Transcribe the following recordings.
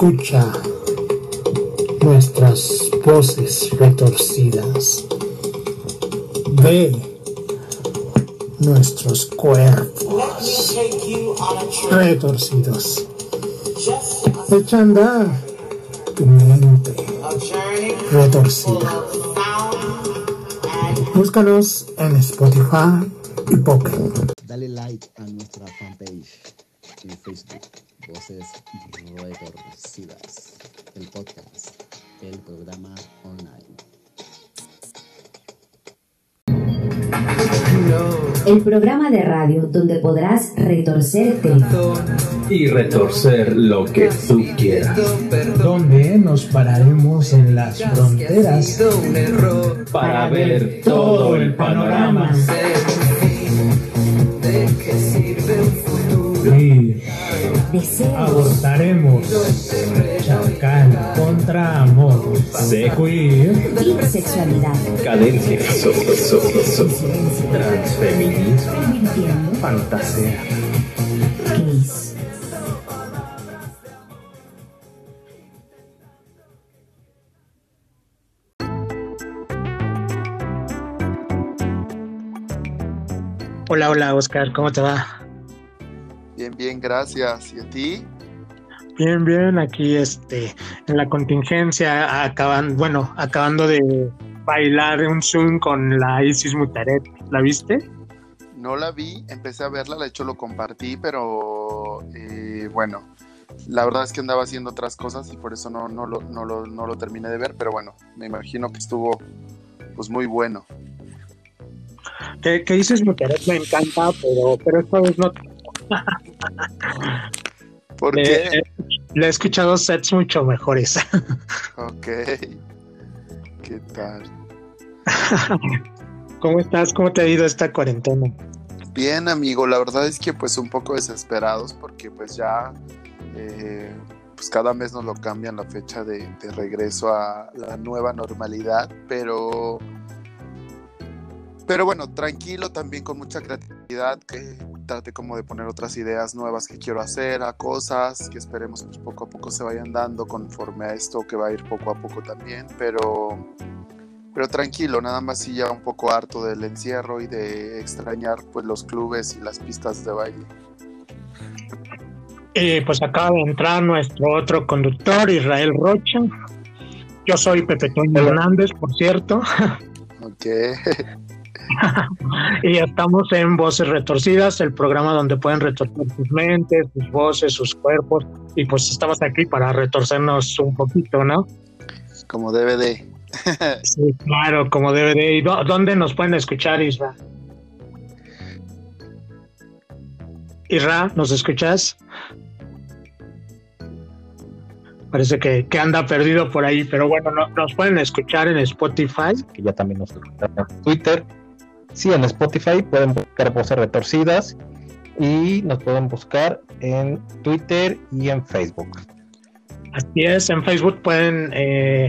Escucha nuestras voces retorcidas. Ve nuestros cuerpos retorcidos. Echa a andar tu mente retorcida. Búscanos en Spotify y Pocket. Dale like a nuestra fanpage en Facebook, Voces Retorcidas, el podcast, el programa online. El programa de radio donde podrás retorcerte y retorcer lo que tú quieras. Donde nos pararemos en las fronteras Para ver todo el panorama. Deseos, abortaremos chacal contra amor, y sexualidad. Cadencia. So, so, so. Transfeminismo. Fantasía. Cris. Hola, hola Oscar, ¿cómo te va? Bien, bien, gracias. ¿Y a ti? Bien, bien, aquí este, en la contingencia, acaban, bueno, acabando de bailar un Zoom con la Isis Mutaret, ¿la viste? No la vi, empecé a verla, de hecho lo compartí, pero eh, bueno, la verdad es que andaba haciendo otras cosas y por eso no, no, lo, no, lo, no lo terminé de ver, pero bueno, me imagino que estuvo pues muy bueno. Que, que Isis Mutaret me encanta, pero, pero esta vez no. ¿Por Eh, qué? eh, le he escuchado sets mucho mejores. Ok. ¿Qué tal? ¿Cómo estás? ¿Cómo te ha ido esta cuarentena? Bien, amigo, la verdad es que pues un poco desesperados porque pues ya eh, pues cada mes nos lo cambian la fecha de, de regreso a la nueva normalidad, pero pero bueno, tranquilo también con mucha creatividad, que trate como de poner otras ideas nuevas que quiero hacer, a cosas que esperemos pues poco a poco se vayan dando conforme a esto que va a ir poco a poco también, pero pero tranquilo, nada más sí ya un poco harto del encierro y de extrañar pues los clubes y las pistas de baile. Eh, pues acaba de entrar nuestro otro conductor, Israel Rocha. Yo soy Pepe Toño Hernández, por cierto, Ok, y estamos en Voces Retorcidas, el programa donde pueden retorcer sus mentes, sus voces, sus cuerpos, y pues estamos aquí para retorcernos un poquito, ¿no? como debe de. Sí, claro, como debe de. ¿Y dó- dónde nos pueden escuchar, Isra? Isra, ¿nos escuchas? Parece que, que anda perdido por ahí, pero bueno, no- nos pueden escuchar en Spotify. que ya también nos escuchan en Twitter. Sí, en Spotify pueden buscar voces retorcidas y nos pueden buscar en Twitter y en Facebook. Así es, en Facebook pueden eh,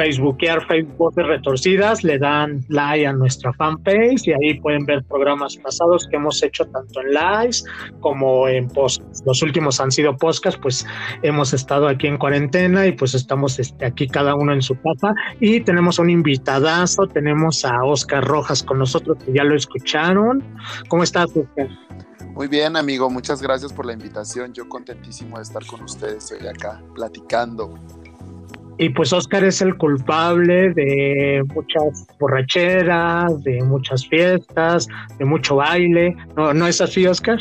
facebookear Facebook Voces Retorcidas, le dan like a nuestra fanpage y ahí pueden ver programas pasados que hemos hecho tanto en lives como en podcasts. Los últimos han sido podcasts, pues hemos estado aquí en cuarentena y pues estamos este, aquí cada uno en su casa y tenemos un invitadazo, tenemos a Oscar Rojas con nosotros que ya lo escucharon. ¿Cómo estás, Oscar? Muy bien, amigo, muchas gracias por la invitación. Yo contentísimo de estar con ustedes hoy acá platicando. Y pues Oscar es el culpable de muchas borracheras, de muchas fiestas, de mucho baile. ¿No, ¿no es así, Oscar?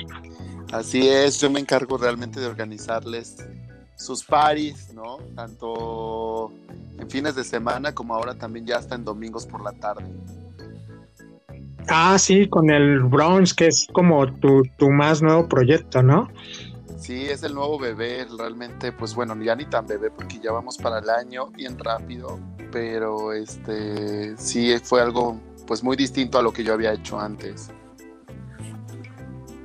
Así es, yo me encargo realmente de organizarles sus paris, ¿no? Tanto en fines de semana como ahora también ya hasta en domingos por la tarde. Ah, sí, con el Browns, que es como tu, tu más nuevo proyecto, ¿no? Sí, es el nuevo bebé, realmente, pues bueno, ya ni tan bebé porque ya vamos para el año bien rápido, pero este sí fue algo pues muy distinto a lo que yo había hecho antes.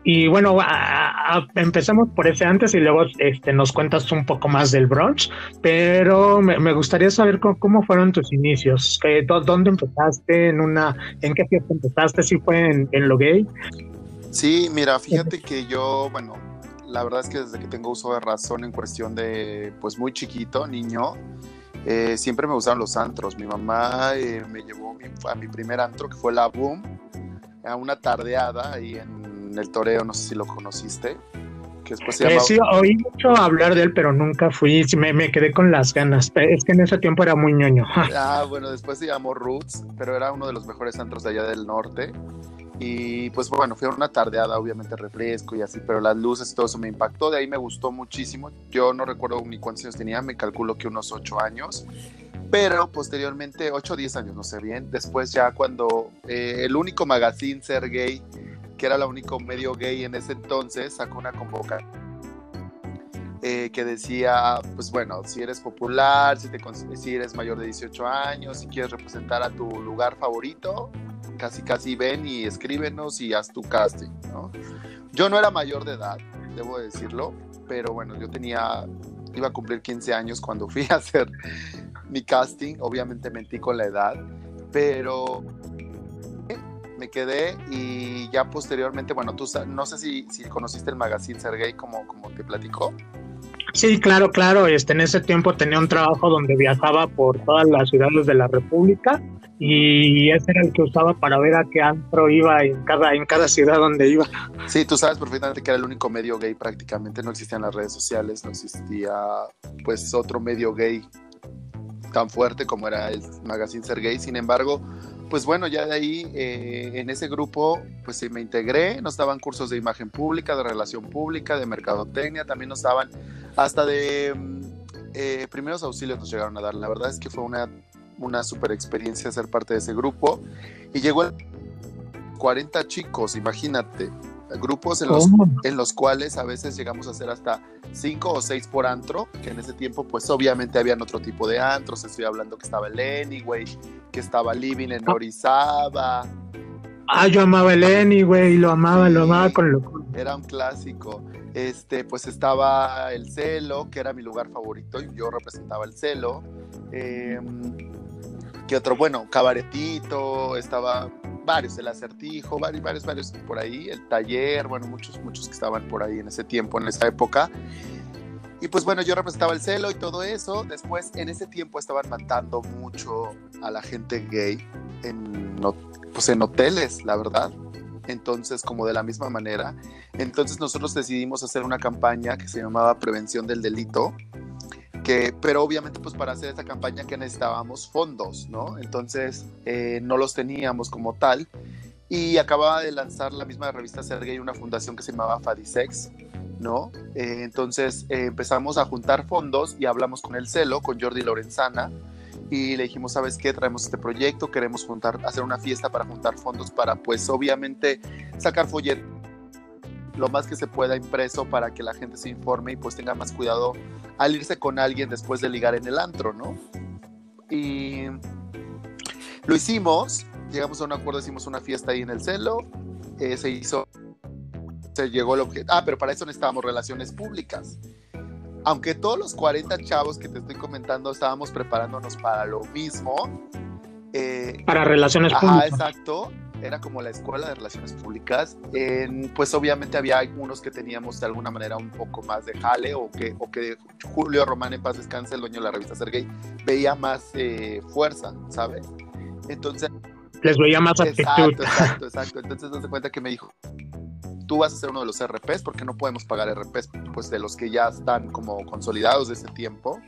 Y bueno, a- a- empecemos por ese antes y luego este, nos cuentas un poco más del brunch, pero me, me gustaría saber cómo, cómo fueron tus inicios, dónde empezaste, en una, en qué fiesta empezaste, si fue en, en lo gay. Sí, mira, fíjate que yo, bueno, la verdad es que desde que tengo uso de razón en cuestión de, pues muy chiquito, niño, eh, siempre me gustaron los antros. Mi mamá eh, me llevó mi- a mi primer antro, que fue la Boom, a una tardeada ahí en el Toreo, no sé si lo conociste, que después se Eh, llamaba... sí, oí mucho hablar de él, pero nunca fui. Me, me quedé con las ganas. Es que en ese tiempo era muy ñoño. Ah, bueno, después se llamó Roots, pero era uno de los mejores antros de allá del norte. Y pues bueno, fue una tardeada, obviamente refresco y así, pero las luces y todo eso me impactó. De ahí me gustó muchísimo. Yo no recuerdo ni cuántos años tenía, me calculo que unos 8 años. Pero posteriormente, 8 o 10 años, no sé bien. Después, ya cuando eh, el único magazine ser gay, que era el único medio gay en ese entonces, sacó una convocatoria eh, que decía, pues bueno, si eres popular, si, te, si eres mayor de 18 años, si quieres representar a tu lugar favorito, casi casi ven y escríbenos y haz tu casting, ¿no? Yo no era mayor de edad, debo decirlo, pero bueno, yo tenía, iba a cumplir 15 años cuando fui a hacer mi casting, obviamente mentí con la edad, pero me quedé y ya posteriormente, bueno, tú no sé si, si conociste el magazine Sergey como, como te platicó. Sí, claro, claro. Este, en ese tiempo tenía un trabajo donde viajaba por todas las ciudades de la República y ese era el que usaba para ver a qué antro iba en cada, en cada ciudad donde iba. Sí, tú sabes perfectamente que era el único medio gay prácticamente, no existían las redes sociales, no existía pues otro medio gay tan fuerte como era el magazine Ser Gay, sin embargo, pues bueno, ya de ahí eh, en ese grupo pues sí me integré, nos daban cursos de imagen pública, de relación pública, de mercadotecnia, también nos daban hasta de mm, eh, primeros auxilios nos llegaron a dar, la verdad es que fue una, una super experiencia ser parte de ese grupo y llegó el 40 chicos, imagínate, grupos en los, en los cuales a veces llegamos a hacer hasta 5 o 6 por antro, que en ese tiempo pues obviamente habían otro tipo de antros, estoy hablando que estaba el Anyway, que estaba Living en Orizaba, Ah, yo amaba el Anyway, lo amaba, lo amaba con locura. era un clásico. Este, pues estaba el Celo, que era mi lugar favorito, y yo representaba el Celo. Eh, ¿Qué otro? Bueno, Cabaretito, estaba varios, el Acertijo, varios, varios, varios por ahí, el Taller, bueno, muchos, muchos que estaban por ahí en ese tiempo, en esa época. Y pues bueno, yo representaba el Celo y todo eso. Después, en ese tiempo estaban matando mucho a la gente gay en, pues en hoteles, la verdad. Entonces, como de la misma manera, entonces nosotros decidimos hacer una campaña que se llamaba Prevención del Delito, que, pero obviamente pues para hacer esta campaña que necesitábamos fondos, ¿no? Entonces eh, no los teníamos como tal y acababa de lanzar la misma revista Sergey una fundación que se llamaba Fadisex, ¿no? Eh, entonces eh, empezamos a juntar fondos y hablamos con el Celo, con Jordi Lorenzana, y le dijimos, ¿sabes qué? Traemos este proyecto, queremos juntar, hacer una fiesta para juntar fondos para, pues, obviamente, sacar folletos lo más que se pueda impreso para que la gente se informe y pues tenga más cuidado al irse con alguien después de ligar en el antro, ¿no? Y lo hicimos, llegamos a un acuerdo, hicimos una fiesta ahí en el celo, eh, se hizo, se llegó lo que... Ah, pero para eso necesitábamos relaciones públicas aunque todos los 40 chavos que te estoy comentando estábamos preparándonos para lo mismo, eh, Para relaciones ajá, públicas. exacto, era como la escuela de relaciones públicas, en- pues obviamente había algunos que teníamos de alguna manera un poco más de jale o que, o que Julio Román en paz descanse, el dueño de la revista Sergey, veía más eh, fuerza, ¿sabes? Entonces, Les veía más actitud. Exacto, exacto, exacto. Entonces, das cuenta que me dijo, tú vas a ser uno de los RPs porque no podemos pagar RPs pues de los que ya están como consolidados de ese tiempo.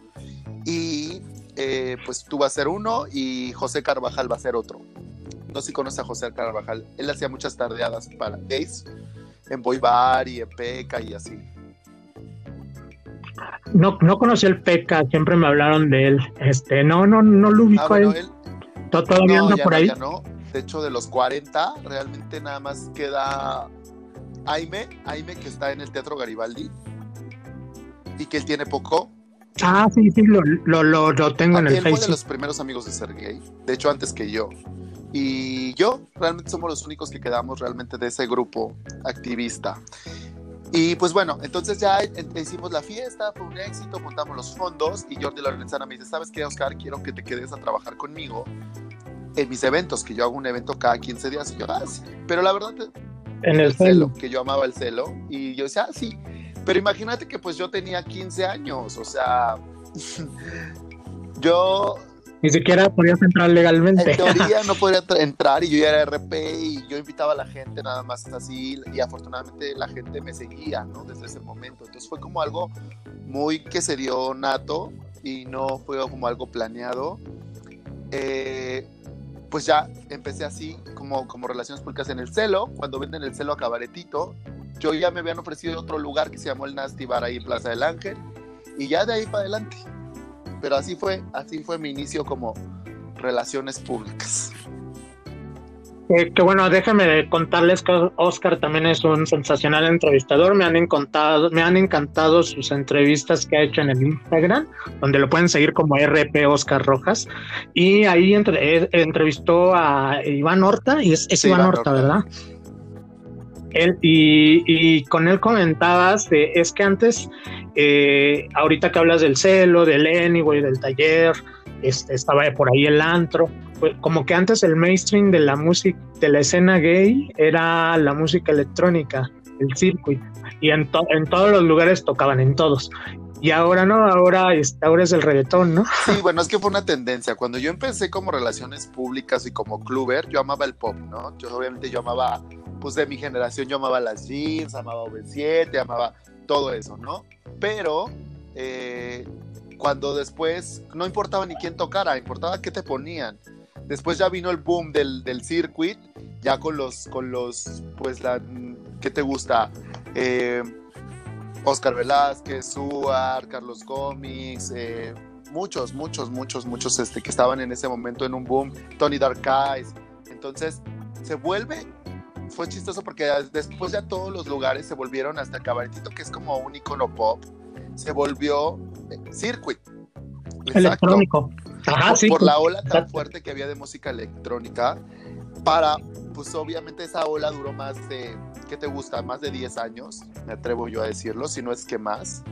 Y eh, pues tú vas a ser uno y José Carvajal va a ser otro. No sé si conoces a José Carvajal. Él hacía muchas tardeadas para gays en Boy Bar y en Peca y así. No, no conocí el PECA, siempre me hablaron de él. Este, no, no, no lo ubico Ah, bueno, él. él To- Todavía no, anda por ahí. no. De hecho, de los 40, realmente nada más queda Aime, Aime que está en el Teatro Garibaldi y que él tiene poco. Ah, sí, sí, lo, lo, lo, lo tengo en él el fue de Facebook. los primeros amigos de Sergey, de hecho antes que yo. Y yo, realmente somos los únicos que quedamos realmente de ese grupo activista. Y pues bueno, entonces ya hicimos la fiesta, fue un éxito, juntamos los fondos y Jordi Lorenzana me dice, ¿sabes qué, Oscar? Quiero que te quedes a trabajar conmigo en mis eventos, que yo hago un evento cada 15 días. Y yo, ah, sí. Pero la verdad, En el celo, Facebook. que yo amaba el celo. Y yo decía, ah, sí. Pero imagínate que pues yo tenía 15 años, o sea, yo Ni siquiera podías entrar legalmente. en teoría no podría tra- entrar y yo ya era RP y yo invitaba a la gente nada más así y afortunadamente la gente me seguía, ¿no? Desde ese momento. Entonces fue como algo muy que se dio nato y no fue como algo planeado. Eh, pues ya empecé así como, como relaciones públicas en el celo, cuando venden el celo a Cabaretito, yo ya me habían ofrecido otro lugar que se llamó el Nasty Bar ahí en Plaza del Ángel y ya de ahí para adelante. Pero así fue, así fue mi inicio como relaciones públicas. Eh, que bueno, déjame contarles que Oscar también es un sensacional entrevistador. Me han encantado, me han encantado sus entrevistas que ha hecho en el Instagram, donde lo pueden seguir como RP Oscar Rojas. Y ahí entre- eh, entrevistó a Iván Horta, y es, es Sí, Iván, Iván Horta, Horta. ¿verdad? Él, y, y con él comentabas de, es que antes, eh, ahorita que hablas del celo, del Anyway, del taller, este, estaba por ahí el antro, pues, como que antes el mainstream de la música, de la escena gay, era la música electrónica, el circuit, y en, to- en todos los lugares tocaban, en todos. Y ahora no, ahora, este, ahora es el reggaetón, ¿no? Sí, bueno, es que fue una tendencia. Cuando yo empecé como relaciones públicas y como cluber, yo amaba el pop, ¿no? Yo obviamente yo amaba, pues de mi generación yo amaba las jeans, amaba V7, amaba todo eso, ¿no? Pero eh, cuando después no importaba ni quién tocara, importaba qué te ponían. Después ya vino el boom del, del circuit, ya con los, con los, pues la, ¿qué te gusta? Eh, Oscar Velázquez, Suar, Carlos Gómez, eh, muchos, muchos, muchos, muchos este, que estaban en ese momento en un boom, Tony Dark Eyes. Entonces, se vuelve, fue chistoso porque después ya todos los lugares se volvieron hasta Cabaretito, que es como un icono pop, se volvió eh, circuit. Exacto. Electrónico. Ajá, por, sí. por la ola tan exacto. fuerte que había de música electrónica, para, pues obviamente esa ola duró más de, ¿qué te gusta? Más de 10 años, me atrevo yo a decirlo, si no es que más.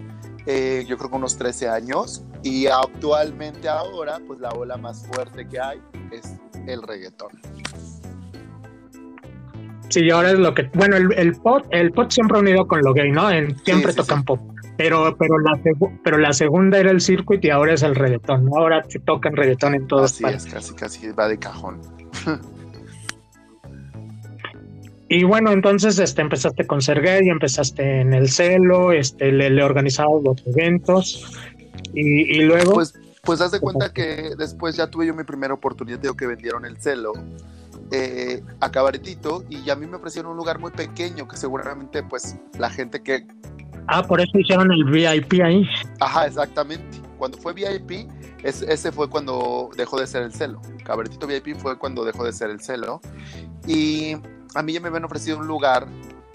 Eh, yo creo que unos 13 años. Y actualmente ahora, pues la ola más fuerte que hay es el reggaetón. Sí, ahora es lo que, bueno, el, el pop, el pop siempre unido con lo gay, ¿no? En- siempre sí, tocan sí. pop. Pero, pero la segu- pero la segunda era el circuit y ahora es el reggaetón, ¿no? Ahora se tocan reggaetón en todas Así partes. es, casi, casi va de cajón. Y bueno, entonces este, empezaste con ser gay, empezaste en el celo, este, le, le organizabas los eventos y, y luego... Pues, pues haz de cuenta que después ya tuve yo mi primera oportunidad, digo que vendieron el celo eh, a Cabaretito y a mí me ofrecieron un lugar muy pequeño que seguramente pues la gente que... ah, por eso hicieron el VIP ahí. Ajá, exactamente. Cuando fue VIP, es- ese fue cuando dejó de ser el celo. Cabaretito VIP fue cuando dejó de ser el celo. Y a mí ya me habían ofrecido un lugar,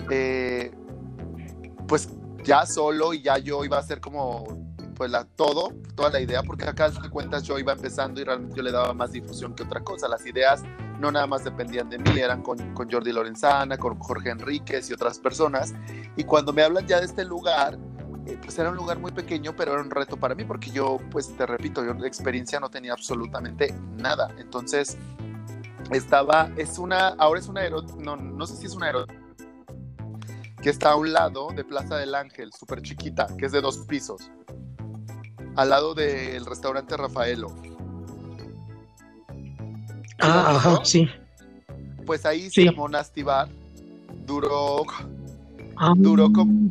eh, pues ya solo y ya yo iba a hacer como pues la, todo, toda la idea, porque acá de cuentas yo iba empezando y realmente yo le daba más difusión que otra cosa. Las ideas no nada más dependían de mí, eran con, con Jordi Lorenzana, con Jorge Enríquez y otras personas. Y cuando me hablan ya de este lugar, eh, pues era un lugar muy pequeño, pero era un reto para mí, porque yo, pues te repito, yo de experiencia no tenía absolutamente nada. Entonces, estaba, es una, ahora es una aero, no, no sé si es una aero, que está a un lado de Plaza del Ángel, súper chiquita, que es de dos pisos, al lado del restaurante Rafaelo. Ah, ajá, ¿no? sí. Pues ahí Sí. se llamó Nasty Bar, duró, Ah, Duró como-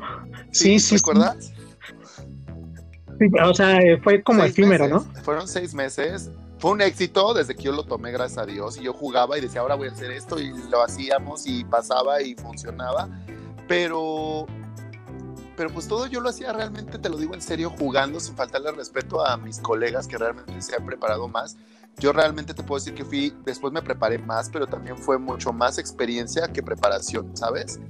Sí, sí. ¿recuerdas? Sí, o sea, fue como efímero. ¿no? Fueron seis meses. Fue un éxito desde que yo lo tomé, gracias a Dios. Y yo jugaba y decía, ahora voy a hacer esto. Y lo hacíamos y pasaba y funcionaba. Pero, pero pues todo yo lo hacía realmente, te lo digo en serio, jugando sin faltarle respeto a mis colegas que realmente se han preparado más. Yo realmente te puedo decir que fui, después me preparé más, pero también fue mucho más experiencia que preparación, ¿sabes?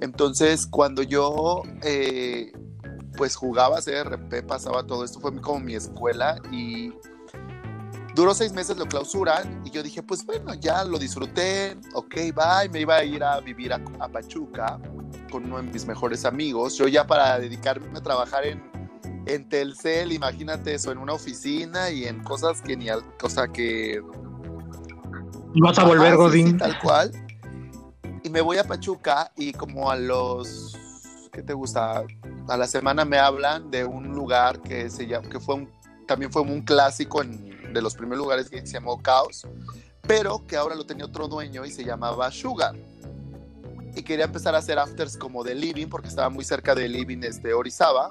Entonces, cuando yo eh, pues jugaba CRP, pasaba todo esto, fue como mi escuela y duró seis meses, lo clausuran y yo dije, pues bueno, ya lo disfruté, ok, bye, me iba a ir a vivir a, a Pachuca con uno de mis mejores amigos, yo ya para dedicarme a trabajar en, en Telcel, imagínate eso, en una oficina y en cosas que ni al, cosa que Y vas a volver Godín. sí, tal cual. Y me voy a Pachuca y como a los, ¿qué te gusta? a la semana me hablan de un lugar que se llama, que fue un, también fue un clásico en, de los primeros lugares que se llamó Caos, pero que ahora lo tenía otro dueño y se llamaba Sugar. Y quería empezar a hacer afters como de Living, porque estaba muy cerca de Living este, Orizaba.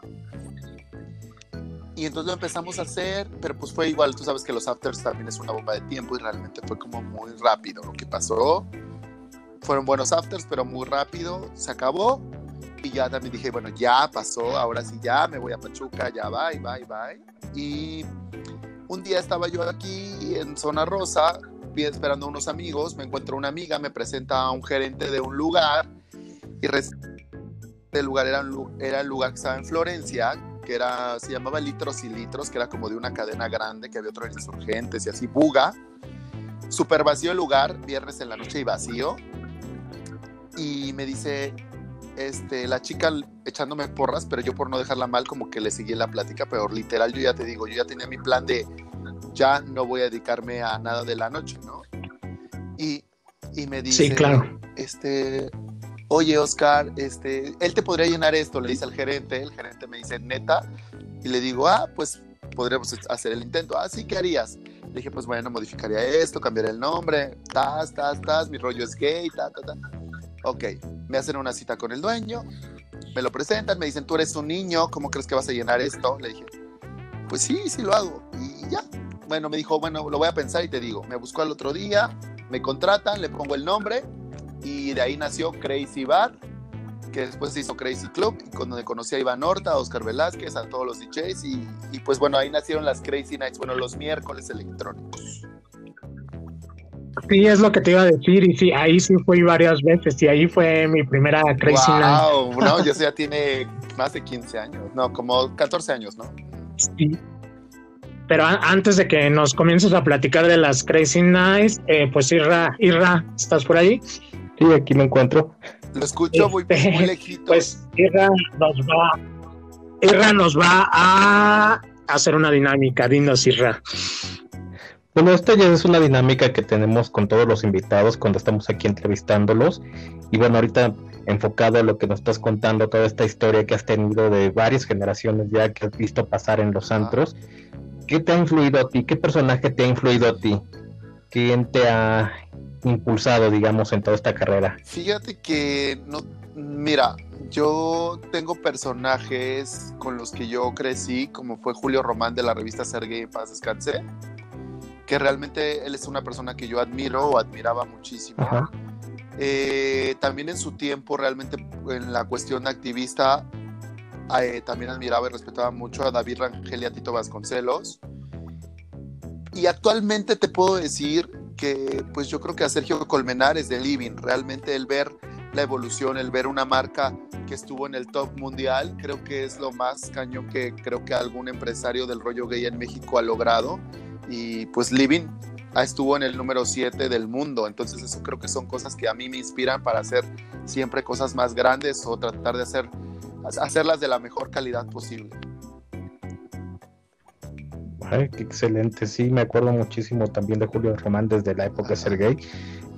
Y entonces lo empezamos a hacer, pero pues fue igual, tú sabes que los afters también es una bomba de tiempo y realmente fue como muy rápido lo que pasó. Fueron buenos afters, pero muy rápido, se acabó. Y ya también dije, bueno, ya pasó, ahora sí ya, me voy a Pachuca, ya bye, bye, bye. Y un día estaba yo aquí en Zona Rosa, esperando a unos amigos, me encuentro una amiga, me presenta a un gerente de un lugar y el lugar era, el lugar que estaba en Florencia, que era, se llamaba Litros y Litros, que era como de una cadena grande, que había otros insurgentes y así, Buga. Super vacío el lugar, viernes en la noche y vacío. Y me dice, este, la chica echándome porras, pero yo por no dejarla mal, como que le seguí la plática, pero literal yo ya te digo, yo ya tenía mi plan de ya no voy a dedicarme a nada de la noche, ¿no? Y, y me dice, sí, claro. este, oye Oscar, este, él te podría llenar esto, le dice al gerente, el gerente me dice, neta, y le digo, ah, pues podríamos hacer el intento, ah, sí, ¿qué harías? Le dije, pues bueno, modificaría esto, cambiaría el nombre, tas, tas, tas, mi rollo es gay, ta, ta, ta. Ok, me hacen una cita con el dueño, me lo presentan, me dicen, tú eres un niño, ¿cómo crees que vas a llenar esto? Le dije, pues sí, sí lo hago. Y ya, bueno, me dijo, bueno, lo voy a pensar y te digo, me buscó al otro día, me contratan, le pongo el nombre y de ahí nació Crazy Bar, que después se hizo Crazy Club, y cuando conocí a Iván Horta, a Oscar Velázquez, a todos los DJs, y, y pues bueno, ahí nacieron las Crazy Nights, bueno, los miércoles electrónicos. Sí, es lo que te iba a decir, y sí, ahí sí fui varias veces, y ahí fue mi primera Crazy wow, Night. no, yo ya tiene más de 15 años, no, como 14 años, ¿no? Sí. Pero antes de que nos comiences a platicar de las Crazy Nights, eh, pues Irra, Irra, ¿estás por ahí? Sí, aquí me encuentro. Lo escucho muy, Este, muy lejito. Pues Irra nos va, Irra nos va a hacer una dinámica, dinos Irra. Bueno, esta ya es una dinámica que tenemos con todos los invitados cuando estamos aquí entrevistándolos. Y bueno, ahorita enfocado a lo que nos estás contando, toda esta historia que has tenido de varias generaciones ya que has visto pasar en los antros. ¿Qué te ha influido a ti? ¿Qué personaje te ha influido a ti? ¿Quién te ha impulsado, digamos, en toda esta carrera? Fíjate que no, mira, yo tengo personajes con los que yo crecí, como fue Julio Román de la revista Sergei Paz Descanse, que realmente él es una persona que yo admiro o admiraba muchísimo. Ajá. Eh, también en su tiempo, realmente en la cuestión activista, eh, también admiraba y respetaba mucho a David Rangel y a Tito Vasconcelos. Y actualmente te puedo decir que, pues yo creo que a Sergio Colmenares de Living, realmente el ver la evolución, el ver una marca que estuvo en el top mundial, creo que es lo más cañón que creo que algún empresario del rollo gay en México ha logrado. Y pues Living ah, estuvo en el número 7 del mundo, entonces eso creo que son cosas que a mí me inspiran para hacer siempre cosas más grandes o tratar de hacer, hacerlas de la mejor calidad posible. Ay, qué excelente. Sí, me acuerdo muchísimo también de Julio Román desde la época de Sergei.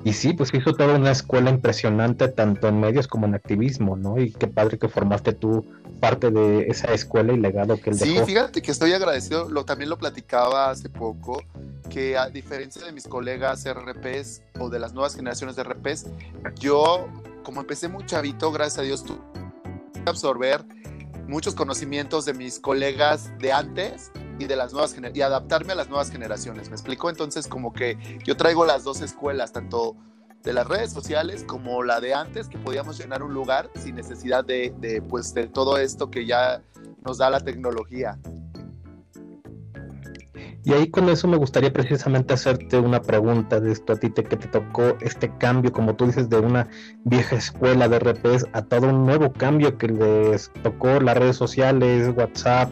Y sí, pues hizo toda una escuela impresionante, tanto en medios como en activismo, ¿no? Y qué padre que formaste tú parte de esa escuela y legado que él Sí, dejó. fíjate que estoy agradecido, lo, también lo platicaba hace poco, que a diferencia de mis colegas RPs o de las nuevas generaciones de RPs, yo, como empecé muy chavito, gracias a Dios, tuve que absorber muchos conocimientos de mis colegas de antes y de las nuevas y adaptarme a las nuevas generaciones. ¿Me explico? Entonces, como que yo traigo las dos escuelas, tanto de las redes sociales como la de antes, que podíamos llenar un lugar sin necesidad de, de, pues, de todo esto que ya nos da la tecnología. Y ahí con eso me gustaría precisamente hacerte una pregunta de esto a ti te, que te tocó este cambio, como tú dices, de una vieja escuela de RPs a todo un nuevo cambio que les tocó las redes sociales, WhatsApp,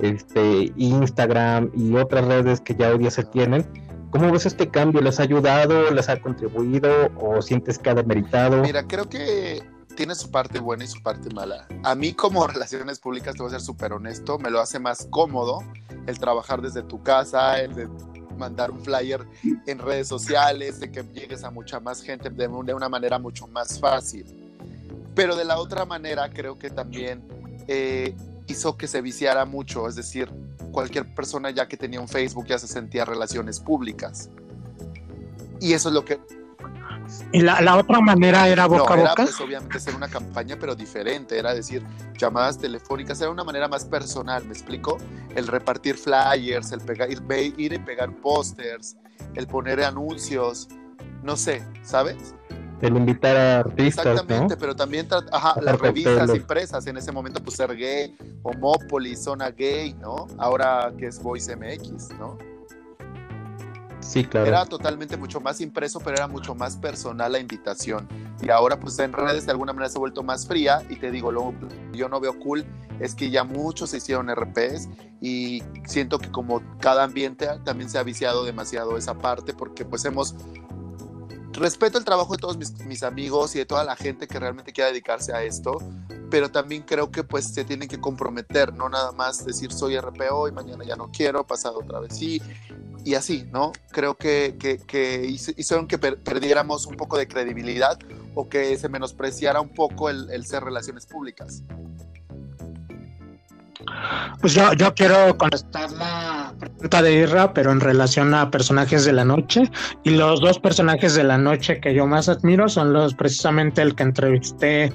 este, Instagram y otras redes que ya hoy día se tienen. ¿Cómo ves este cambio? ¿Les ha ayudado? ¿Les ha contribuido? ¿O sientes que ha demeritado? Mira, creo que tiene su parte buena y su parte mala. A mí como relaciones públicas, te voy a ser súper honesto, me lo hace más cómodo el trabajar desde tu casa, el de mandar un flyer en redes sociales, de que llegues a mucha más gente de, un- de una manera mucho más fácil. Pero de la otra manera, creo que también eh, hizo que se viciara mucho, es decir, cualquier persona ya que tenía un Facebook ya se sentía relaciones públicas. Y eso es lo que... Y la, la otra manera era boca no, a era boca. pues obviamente hacer una campaña pero diferente, era decir, llamadas telefónicas, era una manera más personal, ¿me explico? El repartir flyers, el pegar, ir, ir y pegar pósters, el poner anuncios, no sé, ¿sabes? El invitar a artistas, ¿no? Exactamente, pero también ajá, las revistas impresas en ese momento, pues ser gay, Homópolis, Zona Gay, ¿no? Ahora que es Voice MX, ¿no? Sí, claro. Era totalmente mucho más impreso, pero era mucho más personal la invitación. Y ahora, pues en redes de alguna manera se ha vuelto más fría. Y te digo, lo yo no veo cool es que ya muchos se hicieron RPs y siento que como cada ambiente también se ha viciado demasiado esa parte porque pues hemos respeto el trabajo de todos mis, mis amigos y de toda la gente que realmente quiera dedicarse a esto, pero también creo que pues se tienen que comprometer, no nada más decir soy RPO y mañana ya no quiero, pasado otra vez sí, y así, ¿no? Creo que, que, que hicieron que per- perdiéramos un poco de credibilidad o que se menospreciara un poco el, el ser relaciones públicas. Pues yo, yo quiero contestar la pregunta de Irra, pero en relación a personajes de la noche. Y los dos personajes de la noche que yo más admiro son los precisamente el que entrevisté,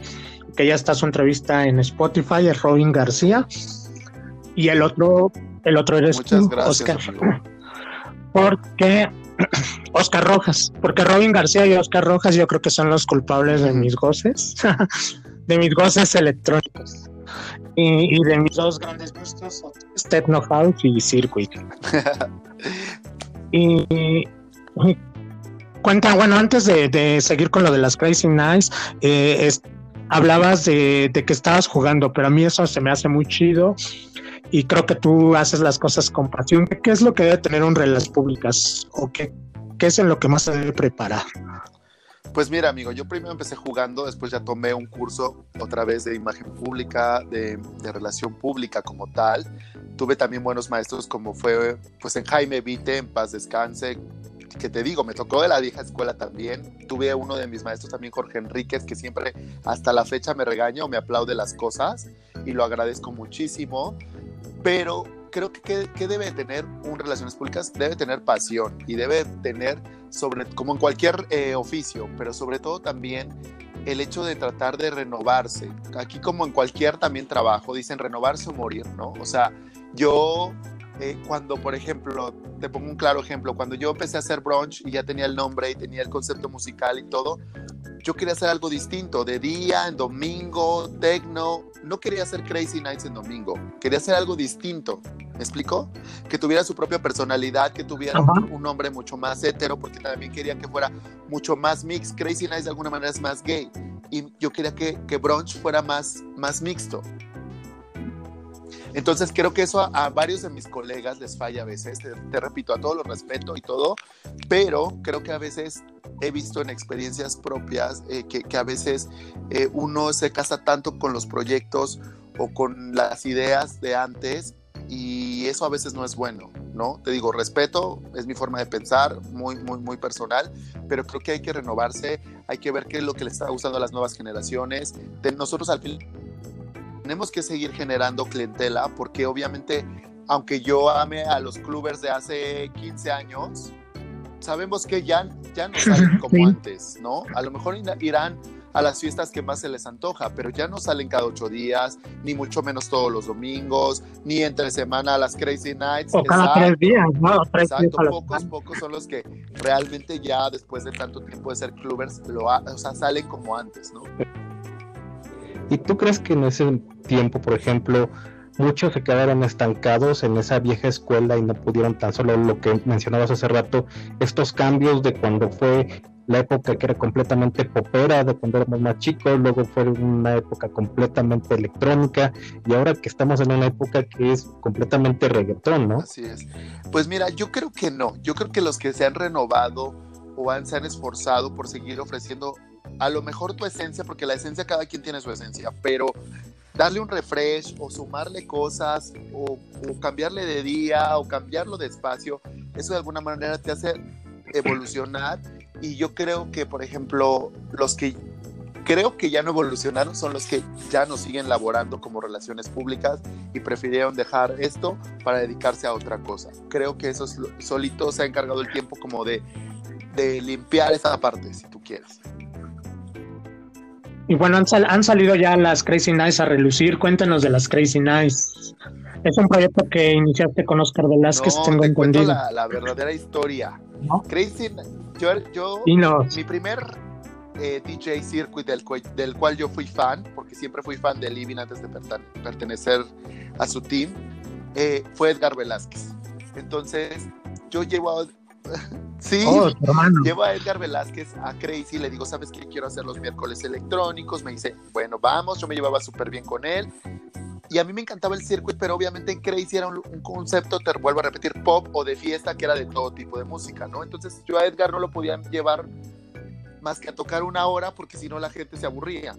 que ya está su entrevista en Spotify, es Robin García. Y el otro, el otro eres Muchas tú, gracias, Oscar. amigo. Porque Oscar Rojas, porque Robin García y Oscar Rojas yo creo que son los culpables de mis goces, de mis goces electrónicos. Y, y de mis dos grandes gustos, Techno House y Circuit. y, y cuenta, bueno, antes de, de seguir con lo de las Crazy Nights, eh, es- hablabas de, de que estabas jugando, pero a mí eso se me hace muy chido y creo que tú haces las cosas con pasión. ¿Qué es lo que debe tener un relaciones públicas o qué, qué es en lo que más se debe preparar? Pues mira, amigo, yo primero empecé jugando, después ya tomé un curso otra vez de imagen pública, de, relación pública como tal. Tuve también buenos maestros como fue pues en Jaime Vite, en paz descanse, que te digo, me tocó de la vieja escuela también. Tuve uno de mis maestros también, Jorge Enríquez, que siempre hasta la fecha me regaña o me aplaude las cosas y lo agradezco muchísimo. Pero creo que ¿qué, qué debe tener un relaciones públicas? Debe tener pasión y debe tener sobre, como en cualquier eh, oficio, pero sobre todo también el hecho de tratar de renovarse. Aquí como en cualquier también trabajo, dicen renovarse o morir, ¿no? O sea, yo eh, cuando, por ejemplo, te pongo un claro ejemplo, cuando yo empecé a hacer brunch y ya tenía el nombre y tenía el concepto musical y todo, yo quería hacer algo distinto, de día, en domingo, techno, no quería hacer Crazy Nights en domingo, quería hacer algo distinto, ¿me explico? Que tuviera su propia personalidad, que tuviera Ajá. un, un nombre mucho más hetero, porque también quería que fuera mucho más mix, Crazy Nights de alguna manera es más gay, y yo quería que, que brunch fuera más, más mixto. Entonces creo que eso a, a varios de mis colegas les falla a veces, te, te repito, a todos los respeto y todo, pero creo que a veces he visto en experiencias propias eh, que, que a veces eh, uno se casa tanto con los proyectos o con las ideas de antes y eso a veces no es bueno, ¿no? Te digo, respeto, es mi forma de pensar, muy, muy, muy personal, pero creo que hay que renovarse, hay que ver qué es lo que le está gustando a las nuevas generaciones. De nosotros al fin tenemos que seguir generando clientela porque obviamente, aunque yo ame a los clubers de hace 15 años, sabemos que ya, ya no salen como Sí. antes, ¿no? A lo mejor irán a las fiestas que más se les antoja, pero ya no salen cada ocho días, ni mucho menos todos los domingos, ni entre semana a las Crazy Nights. O cada Exacto. tres días, ¿no? O tres días Exacto, la pocos, pocos son los que realmente ya después de tanto tiempo de ser clubers, lo ha- o sea, salen como antes, ¿no? ¿Y tú crees que en ese tiempo, por ejemplo, muchos se quedaron estancados en esa vieja escuela y no pudieron tan solo lo que mencionabas hace rato, estos cambios de cuando fue la época que era completamente popera, de cuando éramos más chicos, luego fue una época completamente electrónica y ahora que estamos en una época que es completamente reggaetón, ¿no? Así es. Pues mira, yo creo que no. Yo creo que los que se han renovado o han, se han esforzado por seguir ofreciendo a lo mejor tu esencia, porque la esencia cada quien tiene su esencia, pero darle un refresh o sumarle cosas o, cambiarle de día o cambiarlo de espacio, eso de alguna manera te hace evolucionar y yo creo que, por ejemplo, los que creo que ya no evolucionaron son los que ya no siguen laborando como relaciones públicas y prefirieron dejar esto para dedicarse a otra cosa. Creo que eso es lo- solito se ha encargado el tiempo como de, de limpiar esa parte, si tú quieres. Y bueno, han, sal- han salido ya las Crazy Nights a relucir. Cuéntanos de las Crazy Nights. Es un proyecto que iniciaste con Oscar Velázquez, no, tengo te entendido. la, la verdadera historia. ¿No? Crazy, yo, yo Dinos. mi primer eh, DJ circuit del, del cual yo fui fan, porque siempre fui fan de Living antes de perten- pertenecer a su team, eh, fue Edgar Velázquez. Entonces, yo llevo a... sí, Oh, llevo a Edgar Velázquez a Crazy, le digo, ¿sabes qué? Quiero hacer los miércoles electrónicos. Me dice, bueno, vamos, yo me llevaba súper bien con él. Y a mí me encantaba el circuit, pero obviamente en Crazy era un, un concepto, te vuelvo a repetir, pop o de fiesta, que era de todo tipo de música, ¿no? Entonces yo a Edgar no lo podía llevar más que a tocar una hora, porque si no la gente se aburría.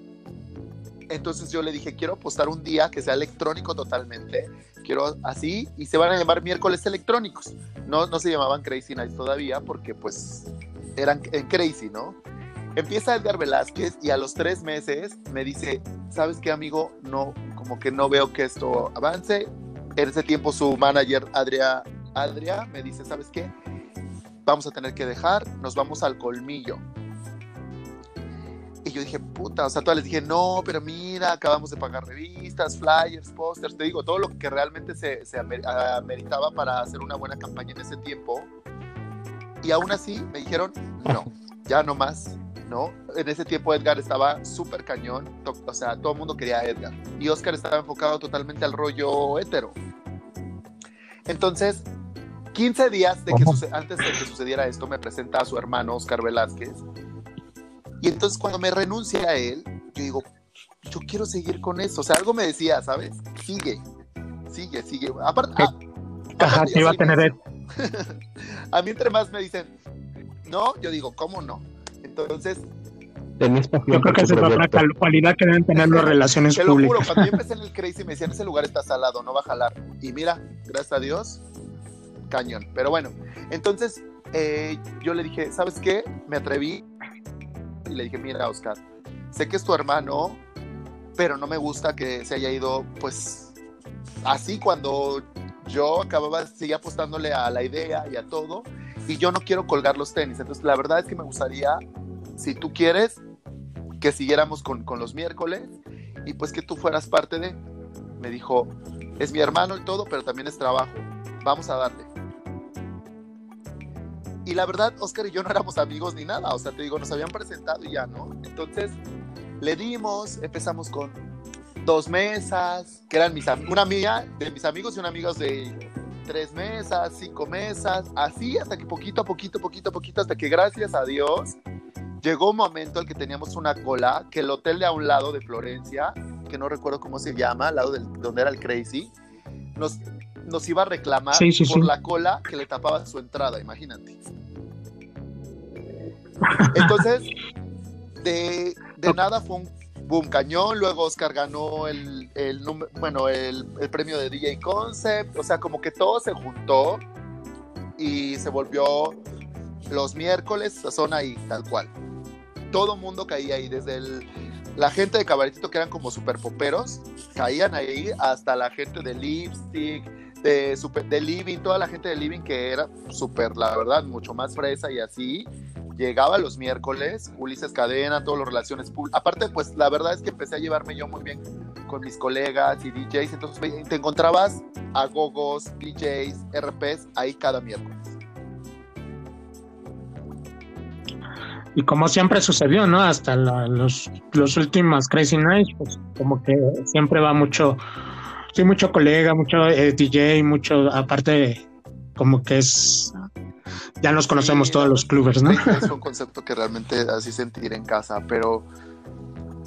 Entonces yo le dije, quiero apostar un día que sea electrónico totalmente, quiero así, y se van a llamar miércoles electrónicos. No, no se llamaban Crazy Nights todavía, porque pues eran en Crazy, ¿no? Empieza Edgar Velázquez y a los tres meses me dice, ¿sabes qué, amigo? No, como que no veo que esto avance. En ese tiempo su manager, Adria, Adria, me dice, ¿sabes qué? Vamos a tener que dejar, nos vamos al colmillo. Yo dije, puta, o sea, todas les dije, no, pero mira, acabamos de pagar revistas, flyers, pósters, te digo, todo lo que realmente se, se amer- ameritaba para hacer una buena campaña en ese tiempo. Y aún así me dijeron, no, ya no más, ¿no? En ese tiempo Edgar estaba súper cañón, o sea, todo el mundo quería a Edgar. Y Oscar estaba enfocado totalmente al rollo hétero. Entonces, 15 días de que antes de que sucediera esto, me presenta a su hermano Oscar Velázquez. Y entonces cuando me renuncia a él, yo digo, yo quiero seguir con eso. O sea, algo me decía, ¿sabes? Sigue, sigue, sigue. Aparte, ah, Ajá, aparte iba a tener necio. a mí entre más me dicen, no, yo digo, ¿cómo no? Entonces, Yo creo que esa es cal- cualidad que deben tener las relaciones te lo juro, públicas. cuando yo empecé en el Crazy me decían, ese lugar está salado, no va a jalar. Y mira, gracias a Dios, cañón. Pero bueno, entonces eh, yo le dije, ¿sabes qué? Me atreví y le dije, mira, Oscar, sé que es tu hermano, pero no me gusta que se haya ido, pues, así cuando yo acababa, seguía apostándole a la idea y a todo, y yo no quiero colgar los tenis. Entonces, la verdad es que me gustaría, si tú quieres, que siguiéramos con, con los miércoles y pues que tú fueras parte de. Me dijo, es mi hermano y todo, pero también es trabajo. Vamos a darle. Y la verdad, Oscar y yo no éramos amigos ni nada. O sea, te digo, nos habían presentado y ya, ¿no? Entonces, le dimos, empezamos con dos mesas, que eran mis, una amiga de mis amigos y una amiga de tres mesas, cinco mesas, así hasta que poquito a poquito, poquito a poquito, hasta que gracias a Dios llegó un momento en que teníamos una cola, que el hotel de a un lado de Florencia, que no recuerdo cómo se llama, al lado del, donde era el Crazy, nos, nos iba a reclamar Sí, sí, por sí. la cola que le tapaba su entrada, imagínate. Entonces, de, de nada fue un boom cañón, luego Oscar ganó el, el, bueno, el, el premio de DJ Concept, o sea, como que todo se juntó y se volvió los miércoles, son ahí, tal cual. Todo mundo caía ahí, desde el- la gente de cabaretito que eran como super poperos, caían ahí, hasta la gente de Lipstick, de, Living, toda la gente de Living que era súper, la verdad, mucho más fresa y así. Llegaba los miércoles, Ulises Cadena, todas las relaciones públicas. Aparte, pues la verdad es que empecé a llevarme yo muy bien con mis colegas y DJs, entonces te encontrabas a gogos, DJs, RPs ahí cada miércoles. Y como siempre sucedió, ¿no? Hasta los, los últimos Crazy Nights, pues como que siempre va mucho, sí, mucho colega, mucho eh, DJ, mucho, aparte, como que es, ya nos conocemos Sí, todos los clubers, ¿no? Es un concepto que realmente así sentir en casa, pero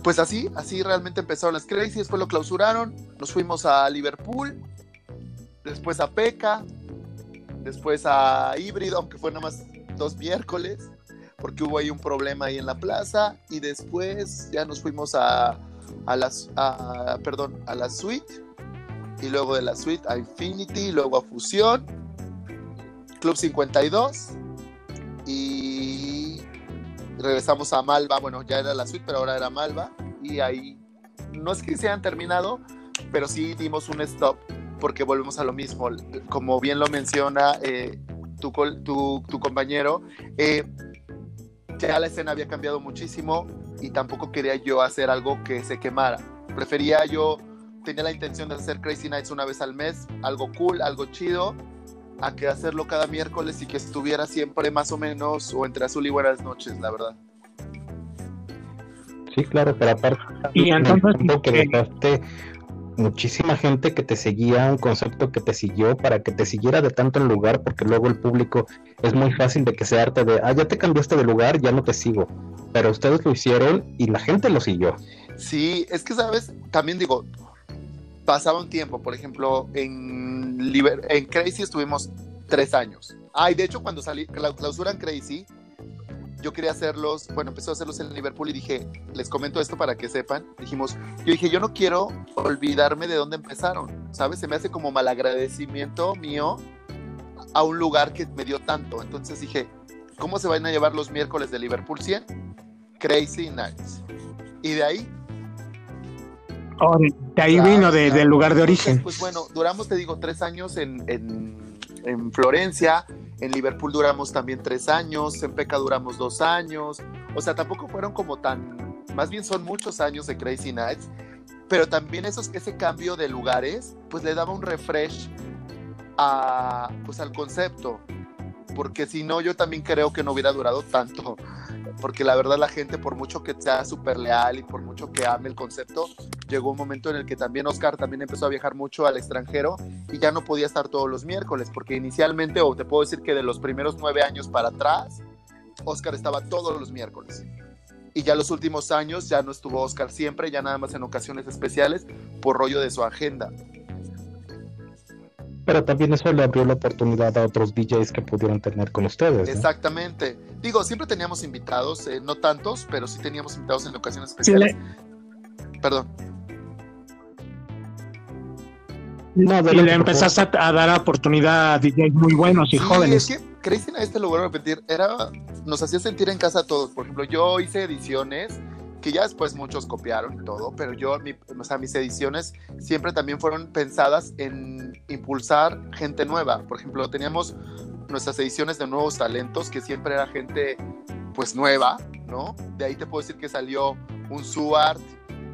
pues así, así realmente empezaron las Crazy, después lo clausuraron, nos fuimos a Liverpool, después a Peca, después a Híbrido, aunque fue nada más dos miércoles, porque hubo ahí un problema ahí en la plaza, y después ya nos fuimos a, a las, a, perdón, a la suite, y luego de la suite a Infinity, luego a Fusión, Club 52, y regresamos a Malva, bueno, ya era la suite, pero ahora era Malva, y ahí no es que se hayan terminado, pero sí dimos un stop porque volvemos a lo mismo. Como bien lo menciona eh, tu, tu, tu, compañero, eh, ya la escena había cambiado muchísimo y tampoco quería yo hacer algo que se quemara. Prefería yo, tenía la intención de hacer Crazy Nights una vez al mes, algo cool, algo chido, a que hacerlo cada miércoles y que estuviera siempre más o menos o entre azul y buenas noches, la verdad. Sí, claro, pero aparte y entonces que dejaste muchísima gente que te seguía, un concepto que te siguió para que te siguiera de tanto en lugar, porque luego el público es muy fácil de que se arte de, ah, ya te cambiaste de lugar, ya no te sigo. Pero ustedes lo hicieron y la gente lo siguió. Sí, es que, ¿sabes? También digo, pasaba un tiempo, por ejemplo, en, en Crazy estuvimos tres años. Ay, de hecho, cuando salí, clausura en Crazy, yo quería hacerlos, bueno, empezó a hacerlos en Liverpool y dije, les comento esto para que sepan, dijimos, yo dije, yo no quiero olvidarme de dónde empezaron, ¿sabes? Se me hace como malagradecimiento mío a un lugar que me dio tanto. Entonces dije, ¿cómo se van a llevar los miércoles de Liverpool 100? Crazy Nights. Y de ahí... Oh, de ahí vino del lugar de origen. pues bueno, duramos, te digo, tres años en, en, en Florencia, en Liverpool duramos también tres años, en Peca duramos dos años, o sea, tampoco fueron como tan, más bien son muchos años de Crazy Nights, pero también esos, ese cambio de lugares, pues le daba un refresh a, pues al concepto, porque si no, yo también creo que no hubiera durado tanto porque la verdad la gente, por mucho que sea súper leal y por mucho que ame el concepto, llegó un momento en el que también Oscar también empezó a viajar mucho al extranjero y ya no podía estar todos los miércoles, porque inicialmente, o te puedo decir que de los primeros nueve años para atrás, Oscar estaba todos los miércoles. Y ya los últimos años ya no estuvo Oscar siempre, ya nada más en ocasiones especiales por rollo de su agenda pero también eso le abrió la oportunidad a otros DJs que pudieran tener con ustedes. Exactamente. Digo, siempre teníamos invitados, eh, no tantos, pero sí teníamos invitados en ocasiones especiales. Perdón. No, y le empezaste a, dar oportunidad a DJs muy buenos y jóvenes. Es que Crazy este lo vuelvo a repetir, era, nos hacía sentir en casa a todos. Por ejemplo, yo hice ediciones que ya después muchos copiaron y todo, pero yo, o sea, mis ediciones siempre también fueron pensadas en impulsar gente nueva. Por ejemplo, teníamos nuestras ediciones de nuevos talentos, que siempre era gente pues nueva, ¿no? De ahí te puedo decir que salió un Suart,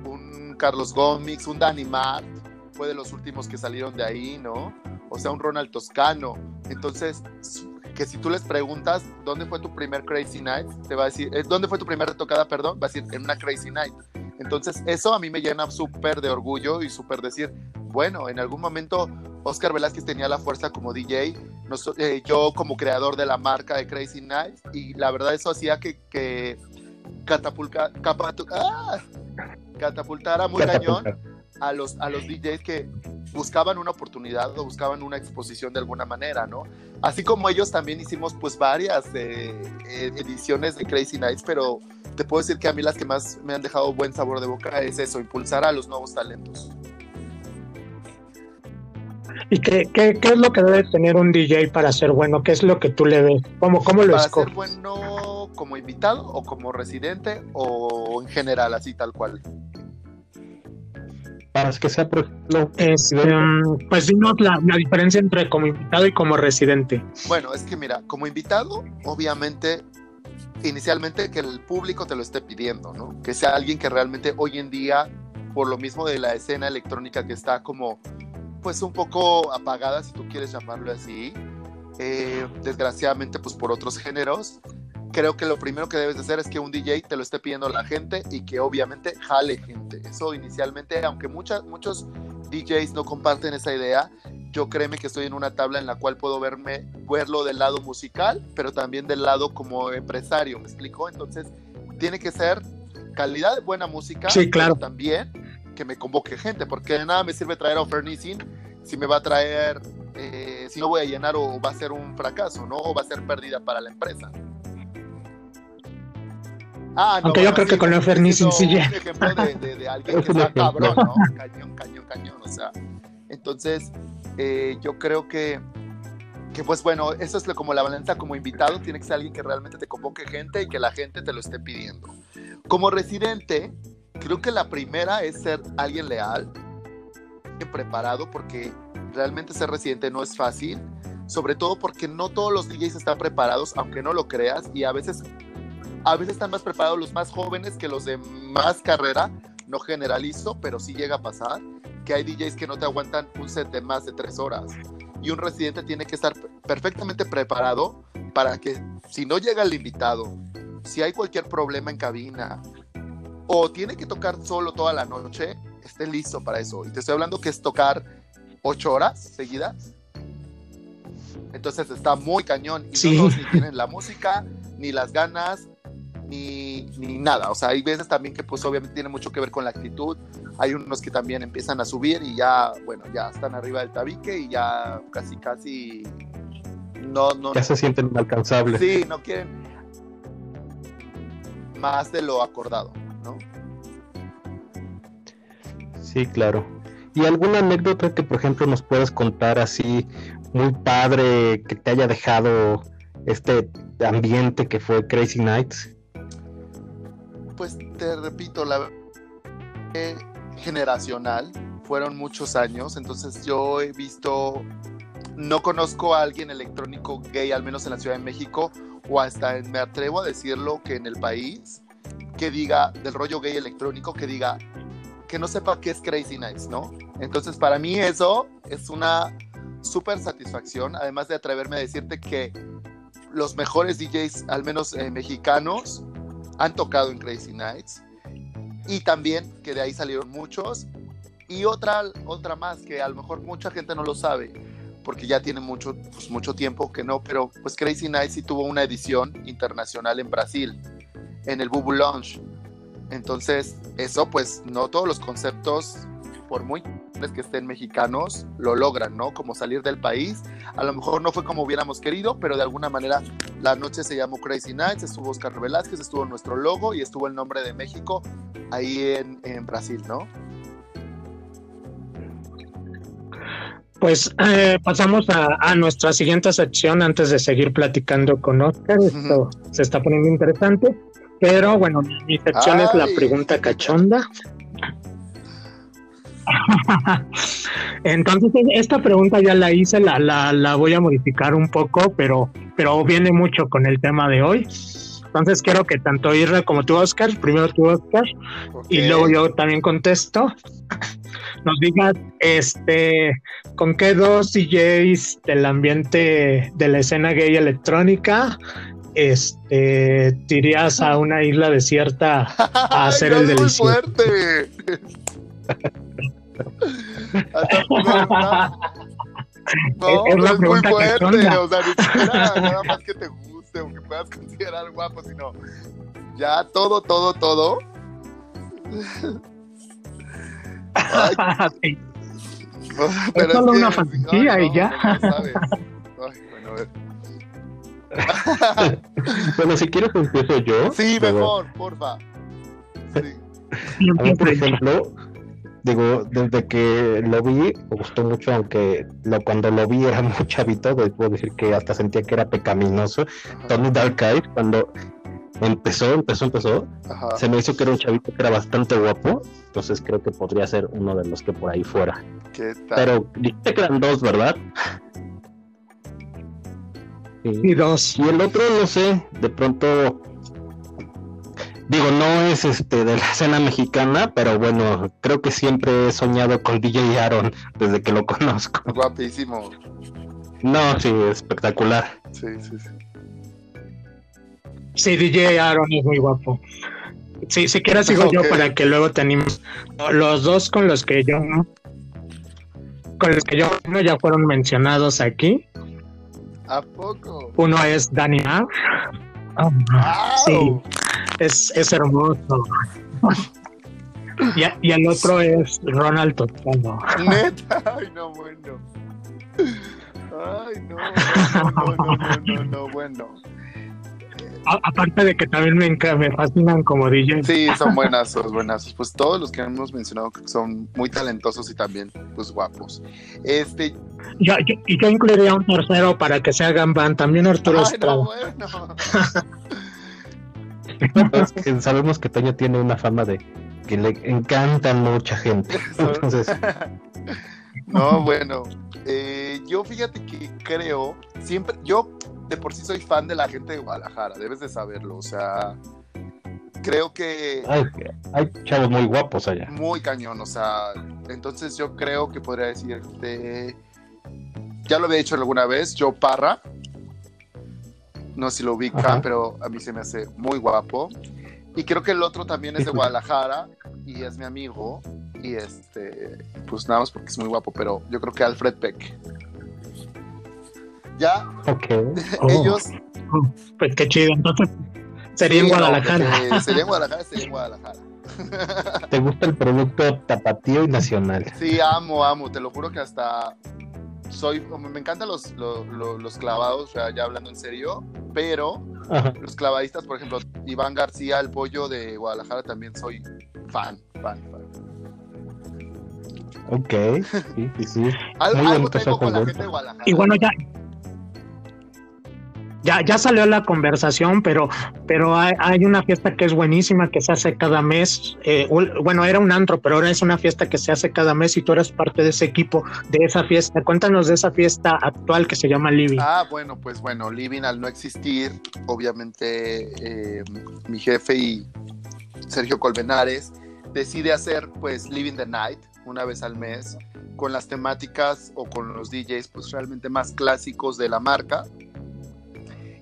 un Carlos Gómez, un Danny Mart, fue de los últimos que salieron de ahí, ¿no? O sea, un Ronald Toscano. Entonces, que si tú les preguntas dónde fue tu primer Crazy Night, te va a decir, eh, ¿dónde fue tu primera tocada, perdón? Va a decir, en una Crazy Night. Entonces, eso a mí me llena súper de orgullo y súper decir, bueno, en algún momento Oscar Velázquez tenía la fuerza como DJ, eh, yo como creador de la marca de Crazy Night, y la verdad eso hacía que, que catapulta, ¡ah! catapultara muy cañón a los, a los DJs que buscaban una oportunidad o buscaban una exposición de alguna manera, ¿no? Así como ellos también hicimos pues varias eh, ediciones de Crazy Nights, pero te puedo decir que a mí las que más me han dejado buen sabor de boca es eso, impulsar a los nuevos talentos. ¿Y qué, qué, qué es lo que debe tener un DJ para ser bueno? ¿Qué es lo que tú le ves? ¿Cómo, cómo lo ¿Para ser bueno como invitado o como residente o en general, así tal cual? Para que sea, por este, pues dinos la, la, diferencia entre como invitado y como residente. Bueno, es que mira, como invitado, obviamente, inicialmente que el público te lo esté pidiendo, ¿no? Que sea alguien que realmente hoy en día, por lo mismo de la escena electrónica que está como, pues un poco apagada, si tú quieres llamarlo así, eh, desgraciadamente, pues por otros géneros, creo que lo primero que debes de hacer es que un DJ te lo esté pidiendo la gente y que obviamente jale gente. Eso inicialmente, aunque muchas, muchos DJs no comparten esa idea, yo créeme que estoy en una tabla en la cual puedo verme, verlo del lado musical, pero también del lado como empresario, ¿me explico? Entonces, tiene que ser calidad de buena música, sí, claro. pero también que me convoque gente, porque de nada me sirve traer a Fernicin si me va a traer, eh, si no voy a llenar o va a ser un fracaso, ¿no? O va a ser pérdida para la empresa. Ah, Aunque yo creo que con el Fernis Un ejemplo de, de, alguien que sea cabrón, ¿no? Cañón, cañón, cañón. O sea, entonces, eh, yo creo que que pues bueno, eso es lo- como la balanza como invitado, tiene que ser alguien que realmente te convoque gente y que la gente te lo esté pidiendo. Como residente, creo que la primera es ser alguien leal, preparado, porque realmente ser residente no es fácil, sobre todo porque no todos los DJs están preparados, aunque no lo creas, y a veces, a veces están más preparados los más jóvenes que los de más carrera, no generalizo, pero sí llega a pasar, que hay DJs que no te aguantan un set de más de tres horas y un residente tiene que estar perfectamente preparado para que si no llega el invitado, si hay cualquier problema en cabina o tiene que tocar solo toda la noche, esté listo para eso. Y te estoy hablando que es tocar ocho horas seguidas. Entonces está muy cañón y Sí. no todos ni tienen la música, ni las ganas, ni, ni nada. O sea, hay veces también que pues obviamente tiene mucho que ver con la actitud. Hay unos que también empiezan a subir y ya, bueno, ya están arriba del tabique y ya casi, casi no, no, Ya se sienten inalcanzables. sí, no quieren más de lo acordado, ¿no? Sí, claro. ¿Y alguna anécdota que, por ejemplo, nos puedas contar así, muy padre, que te haya dejado este ambiente que fue Crazy Nights? Pues te repito, la generacional, fueron muchos años, entonces yo he visto, no conozco a alguien electrónico gay, al menos en la Ciudad de México, o hasta me atrevo a decirlo que en el país, que diga del rollo gay electrónico, que diga que no sepa qué es Crazy Nights, ¿no? Entonces para mí eso es una súper satisfacción, además de atreverme a decirte que los mejores DJs, al menos eh, mexicanos, han tocado en Crazy Nights y también que de ahí salieron muchos y otra otra más que a lo mejor mucha gente no lo sabe porque ya tiene mucho pues, mucho tiempo que no pero pues Crazy Nights sí tuvo una edición internacional en Brasil en el Bubu Lounge. Entonces eso pues no todos los conceptos por muy que estén mexicanos lo logran no como salir del país a lo mejor no fue como hubiéramos querido pero de alguna manera la noche se llamó Crazy Nights, estuvo Oscar Velázquez, estuvo nuestro logo y estuvo el nombre de México ahí en, en Brasil, ¿no? Pues eh, pasamos a, a nuestra siguiente sección antes de seguir platicando con Oscar. Esto se está poniendo interesante. Pero bueno, mi sección es la Ay. pregunta cachonda. Entonces, esta pregunta ya la hice, la, la, la voy a modificar un poco, pero, pero viene mucho con el tema de hoy. Entonces, quiero que tanto Irra como tú, Oscar, primero tú, Oscar, y luego yo también contesto. Nos digas, este, ¿con qué dos DJs del ambiente de la escena gay electrónica, este, te irías a una isla desierta a hacer el delicioso? fuerte. No, Es- es no, es muy fuerte, cachonda. o sea, ni siquiera nada más que te guste o que puedas considerar guapo, sino ya todo, todo, todo. Ay, Sí. pero solo que- una fantasía ay, y ya. no, sabes. Ay, bueno, a ver. Bueno, si quieres empiezo yo. Sí, mejor, porfa. Sí. A mí, por ejemplo, digo, desde que lo vi, me gustó mucho, aunque lo, cuando lo vi era muy chavito, pues, puedo decir que hasta sentía que era pecaminoso. Tony Dark Eyes, cuando empezó, empezó, empezó, Ajá. se me hizo que era un chavito que era bastante guapo, entonces creo que podría ser uno de los que por ahí fuera. ¿Qué tal? Pero dijiste que eran dos, ¿verdad? Sí. Y dos. Y el otro, no sé, de pronto, digo, no es este de la escena mexicana, pero bueno, creo que siempre he soñado con DJ Aaron desde que lo conozco. Guapísimo. No, sí, espectacular. Sí, sí, sí. Sí, DJ Aaron es muy guapo. Sí, si quieres sigo yo para que luego te animes. Los dos con los que yo con los que yo no ya fueron mencionados aquí. ¿A poco? Uno es Danny Nav. ¡Au! Sí, es, es hermoso. Y, a- y el otro es Ronald Toscano. Neta, ay, no, bueno. Ay, no, no, no, no, no, no, no, bueno. A- aparte de que también me, me fascinan como DJ. Sí, son buenas, son buenas. Pues todos los que hemos mencionado son muy talentosos y también, pues guapos. Este, Yo, yo- y yo incluiría un tercero para que se hagan van, también Arturo ay, Estrada. no, bueno. Es que sabemos que Toño tiene una fama de que le encantan mucha gente. Entonces, No, bueno, eh, yo fíjate que creo, siempre, yo de por sí soy fan de la gente de Guadalajara, debes de saberlo, o sea, creo que hay, hay chavos muy guapos allá. muy cañón, o sea, entonces yo creo que podría decirte, ya lo había dicho alguna vez, Joe Parra, no sé si lo ubican, Ajá. pero a mí se me hace muy guapo, y creo que el otro también es de. Guadalajara, y es mi amigo, y este, pues nada más porque es muy guapo, pero yo creo que Alfred Peck. Ya, Ok. Oh, ellos... Pues qué chido, entonces sería sí, en Guadalajara. que sería en Guadalajara, sería en Guadalajara. ¿Te gusta el producto tapatío y nacional? Sí, amo, amo, te lo juro que hasta soy, me encantan los, los, los- los clavados, o sea, ya hablando en serio, pero Ajá. los clavadistas, por ejemplo, Iván García, el pollo de Guadalajara, también soy fan, fan, fan. Ok. Sí, sí, sí. Al- algo tengo con la ¿no? gente de Guadalajara. Y bueno, ya, ya, ya salió la conversación, pero, pero hay, una fiesta que es buenísima que se hace cada mes. Eh, bueno, era un antro, pero ahora es una fiesta que se hace cada mes y tú eres parte de ese equipo, de esa fiesta. Cuéntanos de esa fiesta actual que se llama Living. Ah, bueno, pues bueno, Living al no existir, obviamente eh, mi jefe y Sergio Colmenares decide hacer pues Living the Night una vez al mes con las temáticas o con los DJs pues realmente más clásicos de la marca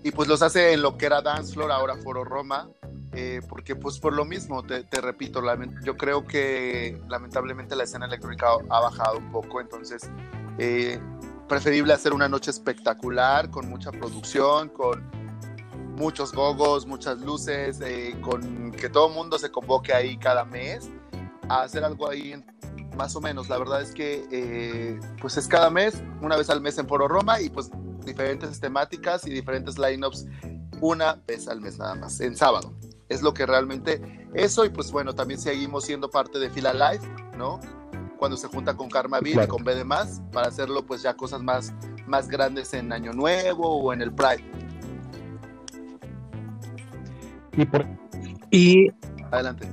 y pues los hace en lo que era Dance Floor, ahora Foro Roma, eh, porque pues por lo mismo, te, te repito, yo creo que lamentablemente la escena electrónica ha, bajado un poco, entonces eh, preferible hacer una noche espectacular, con mucha producción, con muchos gogos, muchas luces, eh, con que todo el mundo se convoque ahí cada mes, a hacer algo ahí más o menos. La verdad es que pues es cada mes, una vez al mes en Foro Roma y pues diferentes temáticas y diferentes lineups una vez al mes nada más, en sábado. Es lo que realmente eso y pues bueno, también seguimos siendo parte de Fila Live, ¿no? Cuando se junta con Karma Beat y con B de más para hacerlo pues ya cosas más, más grandes en Año Nuevo o en el Pride. Y por, Y Adelante.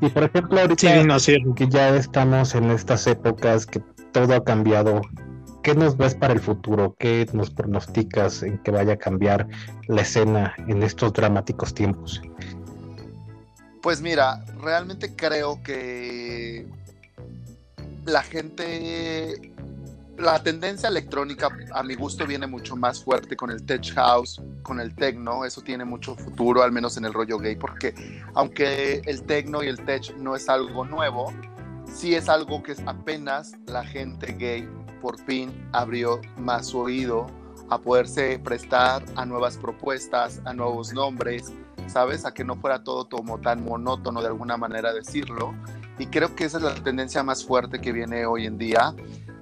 y por ejemplo, ahorita sí, no, sí, que ya estamos en estas épocas que todo ha cambiado, ¿qué nos ves para el futuro? ¿Qué nos pronosticas en que vaya a cambiar la escena en estos dramáticos tiempos? Pues mira, realmente creo que la gente, la tendencia electrónica a mi gusto viene mucho más fuerte con el tech house, con el techno, eso tiene mucho futuro, al menos en el rollo gay, porque aunque el techno y el tech no es algo nuevo, sí es algo que apenas la gente gay por fin abrió más su oído a poderse prestar a nuevas propuestas, a nuevos nombres, ¿sabes? A que no fuera todo como tan monótono de alguna manera decirlo. Y creo que esa es la tendencia más fuerte que viene hoy en día.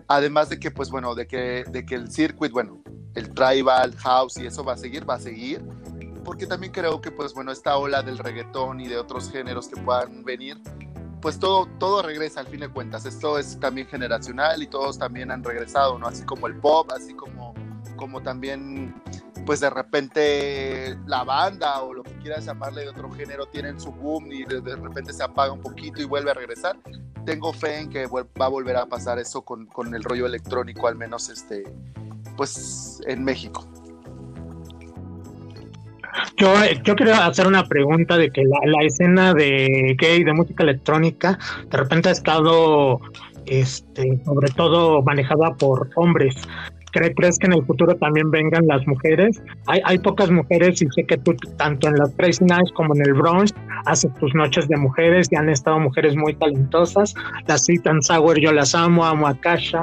Además de que, pues bueno, de que, de que el circuit, bueno, el tribal, house y eso va a seguir, va a seguir. Porque también creo que, pues bueno, esta ola del reggaetón y de otros géneros que puedan venir, pues todo, todo regresa al fin de cuentas. Esto es también generacional y todos también han regresado, ¿no? Así como el pop, así como, como también pues de repente la banda o lo que quieras llamarle de otro género tienen su boom y de, repente se apaga un poquito y vuelve a regresar. Tengo fe en que va a volver a pasar eso con, con el rollo electrónico, al menos este, pues en México. Yo, yo quiero hacer una pregunta de que la, la escena de gay, de música electrónica, de repente ha estado, este, sobre todo manejada por hombres. ¿Cre- ¿Crees que en el futuro también vengan las mujeres? Hay, hay pocas mujeres y sé que tú, tanto en las Crazy Nights como en el Brunch, haces tus noches de mujeres y han estado mujeres muy talentosas. Las Citan Sour yo las amo, amo a Kasha,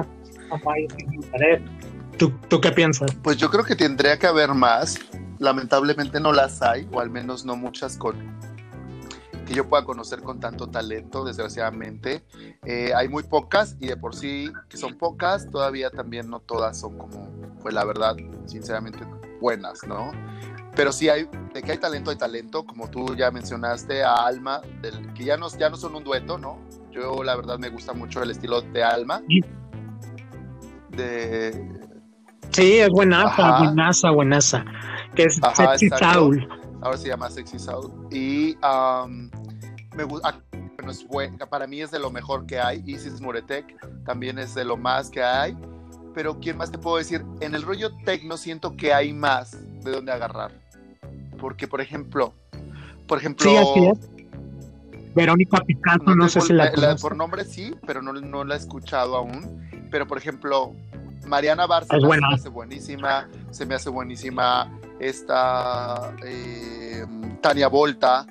amo a Pared. ¿Tú, ¿Tú qué piensas? Pues yo creo que tendría que haber más. Lamentablemente no las hay, o al menos no muchas con que yo pueda conocer con tanto talento, desgraciadamente. Eh, hay muy pocas y de por sí que son pocas, todavía también no todas son como, pues la verdad, sinceramente buenas, ¿no? pero sí hay, de que hay talento, hay talento, como tú ya mencionaste, a Alma, del, que ya no, ya no son un dueto, ¿no? Yo la verdad me gusta mucho el estilo de Alma. De, Sí, es buenaza, Ajá. buenaza, buenaza. Que es Ajá, Sexy exacto. Soul. ahora se llama Sexy Soul. Y am, me gusta, bueno, es buen- para mí es de lo mejor que hay. Isis Muretek también es de lo más que hay. Pero ¿quién más te puedo decir? En el rollo tecno siento que hay más de dónde agarrar. Porque, por ejemplo, por ejemplo, Sí, así es. Verónica Picasso, no, tengo sé si la, la- por nombre sí, pero no, no la he escuchado aún. Pero, por ejemplo, Mariana Barça Es se me hace buenísima. Se me hace buenísima esta eh, Tania Volta.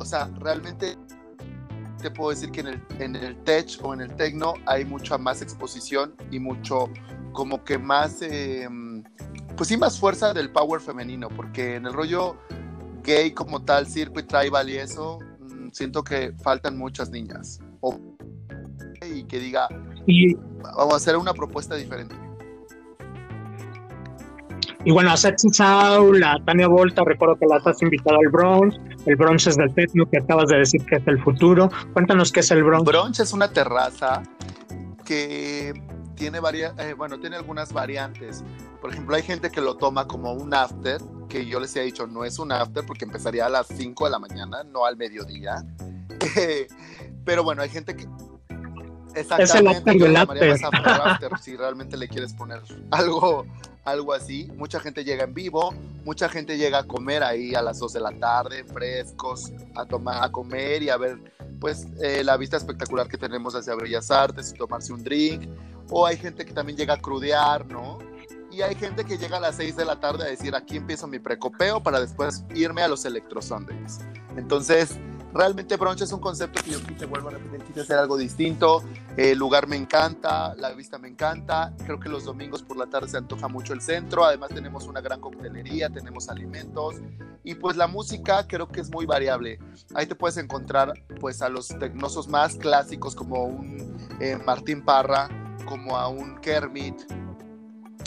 O sea, realmente te puedo decir que en el, en el tech o en el tecno hay mucha más exposición y mucho como que más, eh, pues sí, más fuerza del power femenino, porque en el rollo gay como tal, circuit tribal y eso, mm, siento que faltan muchas niñas. O, y que diga, Y, vamos a hacer una propuesta diferente. Y bueno, a Sexy Soul, a Tania Volta, recuerdo que las has invitado al Bronx. El Bronx es del techno que acabas de decir que es el futuro. Cuéntanos qué es el Bronx. Brunch es una terraza que tiene varias, eh, bueno, tiene algunas variantes. Por ejemplo, hay gente que lo toma como un after, que yo les he dicho, no es un after porque empezaría a las 5 de la mañana, no al mediodía. Eh, pero bueno, hay gente que... Exactamente, after del le llamaría after. más after, after, si realmente le quieres poner algo, algo así. Mucha gente llega en vivo, mucha gente llega a comer ahí a las 2 de la tarde, frescos, a tomar, a comer y a ver pues eh, la vista espectacular que tenemos hacia Bellas Artes y tomarse un drink. O hay gente que también llega a crudear, ¿no? Y hay gente que llega a las 6 de la tarde a decir, aquí empiezo mi precopeo para después irme a los Electro Sundays. Entonces, realmente brunch es un concepto que yo quise, vuelvo a repetir, quise hacer algo distinto. El lugar me encanta, la vista me encanta. Creo que los domingos por la tarde se antoja mucho el centro. Además tenemos una gran coctelería, tenemos alimentos. Y pues la música creo que es muy variable. Ahí te puedes encontrar pues a los tecnosos más clásicos como un eh, Martín Parra, como a un Kermit,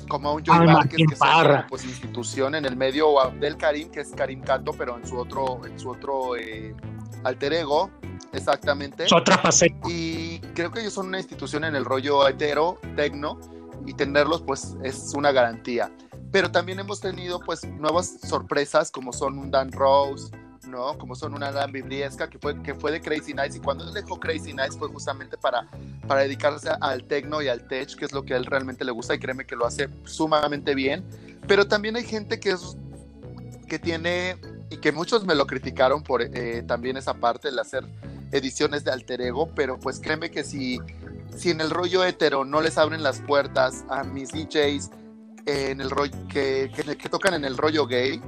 como a un Joey Ah, Márquez, que Parra. como, pues institución en el medio, o a Abdel Karim, que es Karim Cato, pero en su otro, en su otro eh, alter ego, exactamente. Es otra faceta. Y creo que ellos son una institución en el rollo hetero, tecno, y tenerlos pues es una garantía. Pero también hemos tenido pues nuevas sorpresas como son un Dan Rose, ¿no? Como son una Dan Bibliesca que fue, que fue de Crazy Nights y cuando él dejó Crazy Nights fue justamente para, para dedicarse al tecno y al tech, que es lo que a él realmente le gusta y créeme que lo hace sumamente bien. Pero también hay gente que es que tiene y que muchos me lo criticaron por eh, también esa parte, el hacer ediciones de alter ego, pero pues créeme que si, si en el rollo hetero no les abren las puertas a mis DJs eh, en el rollo que, que, tocan en el rollo gay,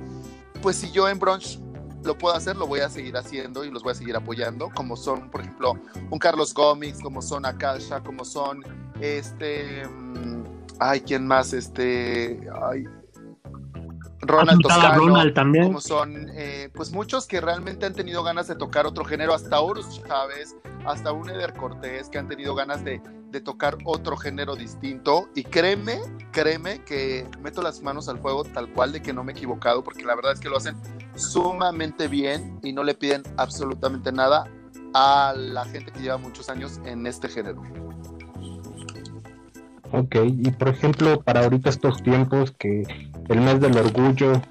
pues si yo en brunch lo puedo hacer, lo voy a seguir haciendo y los voy a seguir apoyando, como son, por ejemplo, un Carlos Gómez, como son Akasha, como son este, mm, ay, ¿quién más? Este, Ronald Toscano, Ronald también. como son eh, pues muchos que realmente han tenido ganas de tocar otro género, hasta Horus Chávez, hasta un Eder Cortés, que han tenido ganas de, de, tocar otro género distinto. Y créeme, créeme que meto las manos al fuego tal cual de que no me he equivocado, porque la verdad es que lo hacen sumamente bien y no le piden absolutamente nada a la gente que lleva muchos años en este género. Ok, y por ejemplo, para ahorita estos tiempos que el mes del orgullo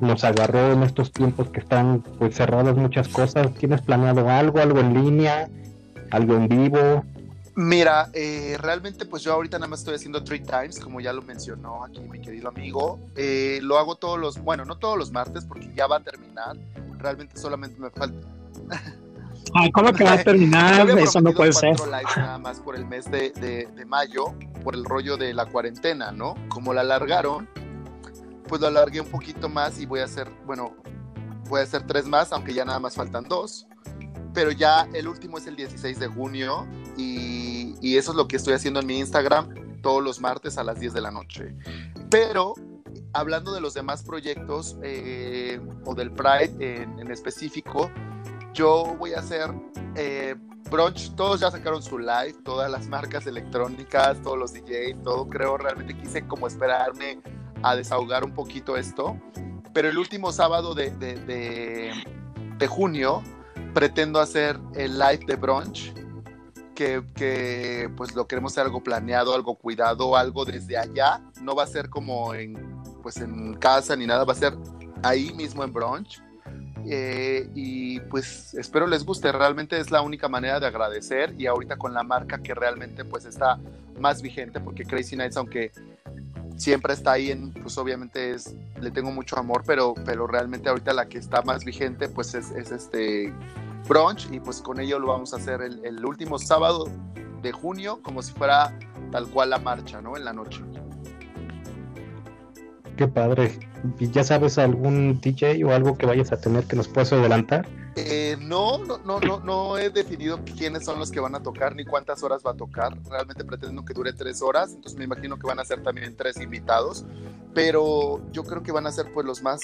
nos agarró en estos tiempos que están pues cerradas muchas cosas, ¿tienes planeado algo, algo en línea, algo en vivo? Mira, eh, realmente pues yo ahorita nada más estoy haciendo Three Times, como ya lo mencionó aquí mi querido amigo. Eh, lo hago todos los, bueno, no todos los martes porque ya va a terminar. Realmente solamente me falta. Ay, ¿Cómo que va a terminar? Eso no puede ser. Lives nada más por el mes de, de, de, mayo, por el rollo de la cuarentena, ¿no? Como la alargaron, pues lo alargué un poquito más y voy a hacer, bueno, voy a hacer tres más, aunque ya nada más faltan dos. Pero ya el último es el 16 de junio y, y eso es lo que estoy haciendo en mi Instagram todos los martes a las 10 de la noche. Pero hablando de los demás proyectos eh, o del Pride en, en, específico, yo voy a hacer eh, brunch. Todos ya sacaron su live, todas las marcas electrónicas, todos los DJs, todo. Creo realmente quise como esperarme a desahogar un poquito esto. Pero el último sábado de, de, de, de junio pretendo hacer el live de brunch, que, que, pues lo queremos hacer algo planeado, algo cuidado, algo desde allá. No va a ser como en, pues en casa ni nada, va a ser ahí mismo en brunch. Eh, y pues espero les guste, realmente es la única manera de agradecer y ahorita con la marca que realmente pues está más vigente porque Crazy Nights aunque siempre está ahí en, pues obviamente es, le tengo mucho amor, pero, pero realmente ahorita la que está más vigente pues es, es este brunch y pues con ello lo vamos a hacer el, el, último sábado de junio como si fuera tal cual la marcha, ¿no? En la noche. Qué padre. ¿Ya sabes algún DJ o algo que vayas a tener que nos puedas adelantar? Eh, no, no, no, no, no he definido quiénes son los que van a tocar ni cuántas horas va a tocar. Realmente pretendo que dure tres horas, entonces me imagino que van a ser también tres invitados, pero yo creo que van a ser pues los más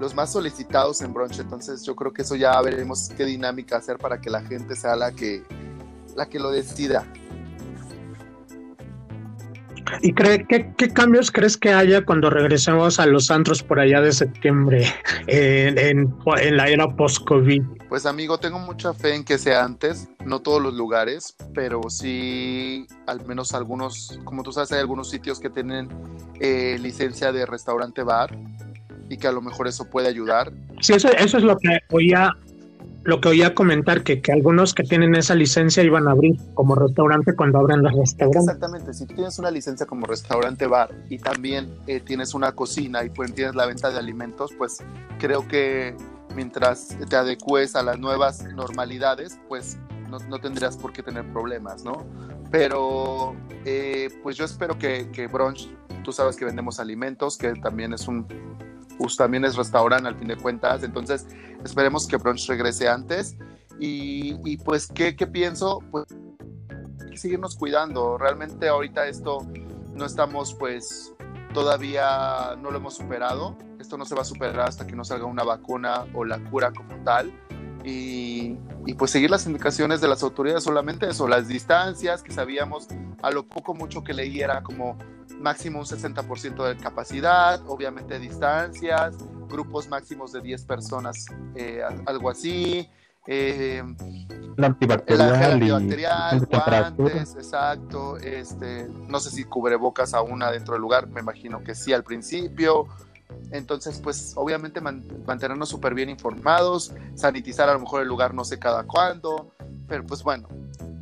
los más solicitados en brunch, entonces yo creo que eso ya veremos qué dinámica hacer para que la gente sea la que la que lo decida. ¿Y cree, qué, qué, cambios crees que haya cuando regresemos a los antros por allá de septiembre en, en, en la era post-COVID? Pues amigo, tengo mucha fe en que sea antes, no todos los lugares, pero sí al menos algunos, como tú sabes, hay algunos sitios que tienen eh, licencia de restaurante bar y que a lo mejor eso puede ayudar. Sí, eso, eso es lo que oía lo que oía comentar, que, que, algunos que tienen esa licencia iban a abrir como restaurante cuando abran los restaurantes. Exactamente, si tú tienes una licencia como restaurante bar y también eh, tienes una cocina y pues tienes la venta de alimentos, pues creo que mientras te adecues a las nuevas normalidades, pues no, tendrías por qué tener problemas, ¿no? Pero eh, pues yo espero que, que Brunch, tú sabes que vendemos alimentos, que también es un pues también es restaurante al fin de cuentas. Entonces, esperemos que Brunch regrese antes. Y, y pues, ¿qué, ¿qué, pienso? Pues hay que seguirnos cuidando. Realmente ahorita esto no estamos pues todavía no lo hemos superado. Esto no se va a superar hasta que no salga una vacuna o la cura como tal. Y, y, pues seguir las indicaciones de las autoridades solamente eso, las distancias que sabíamos, a lo poco mucho que leí era como máximo un 60% de capacidad, obviamente distancias, grupos máximos de 10 personas, eh, algo así. Eh, la antibacterial, el antibacterial guantes, exacto. Este, no sé si cubrebocas aún adentro del lugar, me imagino que sí al principio. Entonces, pues obviamente man, mantenernos súper bien informados, sanitizar a lo mejor el lugar no sé cada cuándo, pero pues bueno,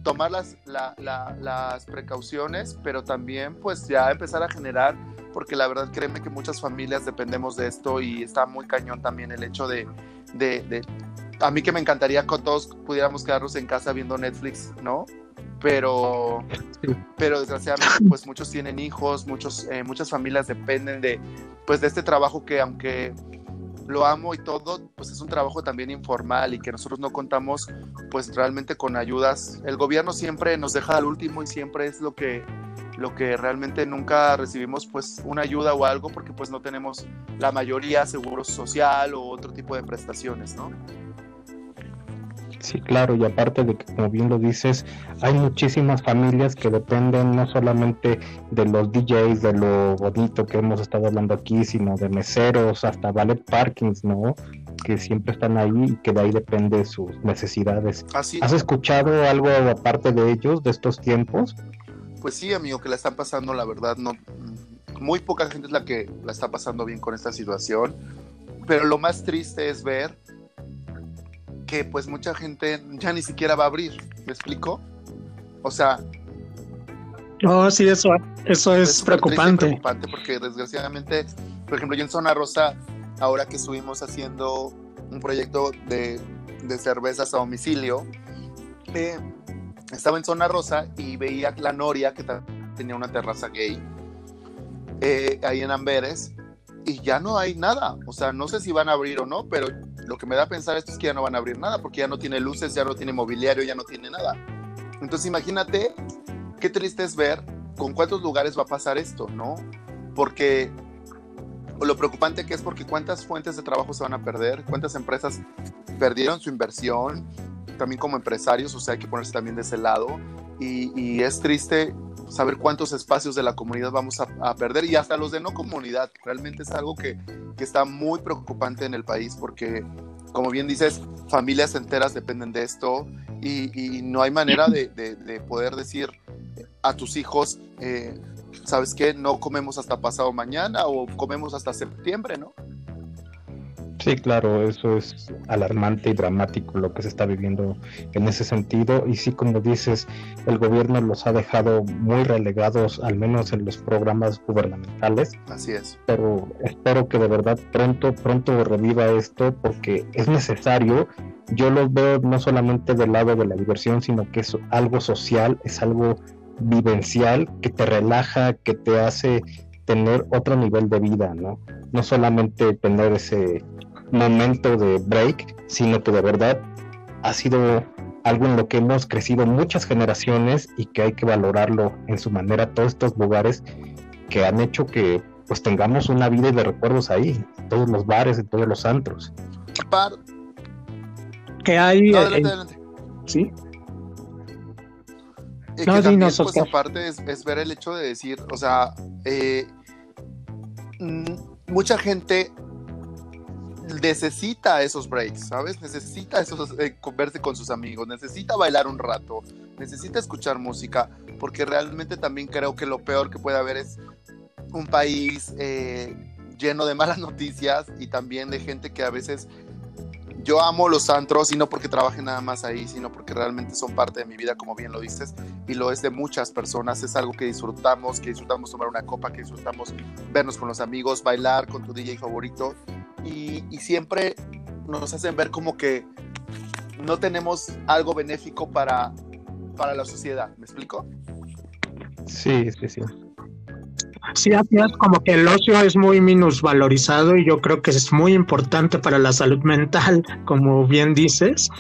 tomar las, la, la, las precauciones, pero también pues ya empezar a generar, porque la verdad créeme que muchas familias dependemos de esto y está muy cañón también el hecho de, de, de a mí que me encantaría que todos pudiéramos quedarnos en casa viendo Netflix, ¿no? Pero, pero desgraciadamente pues muchos tienen hijos, muchos, eh, muchas familias dependen de, pues de este trabajo que aunque lo amo y todo, pues es un trabajo también informal y que nosotros no contamos pues realmente con ayudas. El gobierno siempre nos deja al último y siempre es lo que lo que realmente nunca recibimos pues una ayuda o algo porque pues no tenemos la mayoría seguro social o otro tipo de prestaciones, ¿no? Sí, claro, y aparte de que, como bien lo dices, hay muchísimas familias que dependen no solamente de los DJs, de lo bonito que hemos estado hablando aquí, sino de meseros, hasta ballet parkings, ¿no? Que siempre están ahí y que de ahí depende sus necesidades. Así. ¿Has escuchado algo aparte de ellos, de estos tiempos? Pues sí, amigo, que la están pasando, la verdad, no. Muy poca gente es la que la está pasando bien con esta situación, pero lo más triste es ver que pues mucha gente ya ni siquiera va a abrir, ¿me explico? O sea... Oh, sí, eso, eso es, es preocupante. preocupante porque desgraciadamente, por ejemplo, yo en Zona Rosa, ahora que estuvimos haciendo un proyecto de, de cervezas a domicilio, eh, estaba en Zona Rosa y veía la Noria, que tenía una terraza gay, eh, ahí en Amberes, y ya no hay nada. O sea, no sé si van a abrir o no, pero lo que me da a pensar esto es que ya no van a abrir nada porque ya no tiene luces, ya no tiene mobiliario, ya no tiene nada. Entonces imagínate qué triste es ver con cuántos lugares va a pasar esto, ¿no? Porque lo preocupante que es porque cuántas fuentes de trabajo se van a perder, cuántas empresas perdieron su inversión, también como empresarios, o sea, hay que ponerse también de ese lado. Y, es triste saber cuántos espacios de la comunidad vamos a, perder y hasta los de no comunidad. Realmente es algo que, que está muy preocupante en el país porque, como bien dices, familias enteras dependen de esto y, no hay manera de, poder decir a tus hijos, eh, ¿sabes qué? No comemos hasta pasado mañana o comemos hasta septiembre, ¿no? Sí, claro, eso es alarmante y dramático lo que se está viviendo en ese sentido. Y sí, como dices, el gobierno los ha dejado muy relegados, al menos en los programas gubernamentales. Así es. Pero espero que de verdad pronto, pronto reviva esto porque es necesario. Yo lo veo no solamente del lado de la diversión, sino que es algo social, es algo vivencial que te relaja, que te hace tener otro nivel de vida, ¿no? No solamente tener ese momento de break, sino que de verdad ha sido algo en lo que hemos crecido muchas generaciones y que hay que valorarlo en su manera, todos estos lugares que han hecho que pues tengamos una vida de recuerdos ahí, todos los bares, y todos los antros. Par... Que hay... No, adelante, eh, adelante. Sí. Y no, que también, no, pues aparte es, es, ver el hecho de decir, o sea, eh, mucha gente necesita esos breaks, ¿sabes? Necesita esos, eh, con sus amigos, necesita bailar un rato, necesita escuchar música, porque realmente también creo que lo peor que puede haber es un país eh, lleno de malas noticias y también de gente que a veces yo amo los antros y no porque trabaje nada más ahí, sino porque realmente son parte de mi vida, como bien lo dices, y lo es de muchas personas. Es algo que disfrutamos, que disfrutamos tomar una copa, que disfrutamos vernos con los amigos, bailar con tu DJ favorito y, y siempre nos hacen ver como que no tenemos algo benéfico para, para la sociedad. ¿Me explico? Sí, sí, sí. Sí, así es como que el ocio es muy minusvalorizado y yo creo que es muy importante para la salud mental, como bien dices.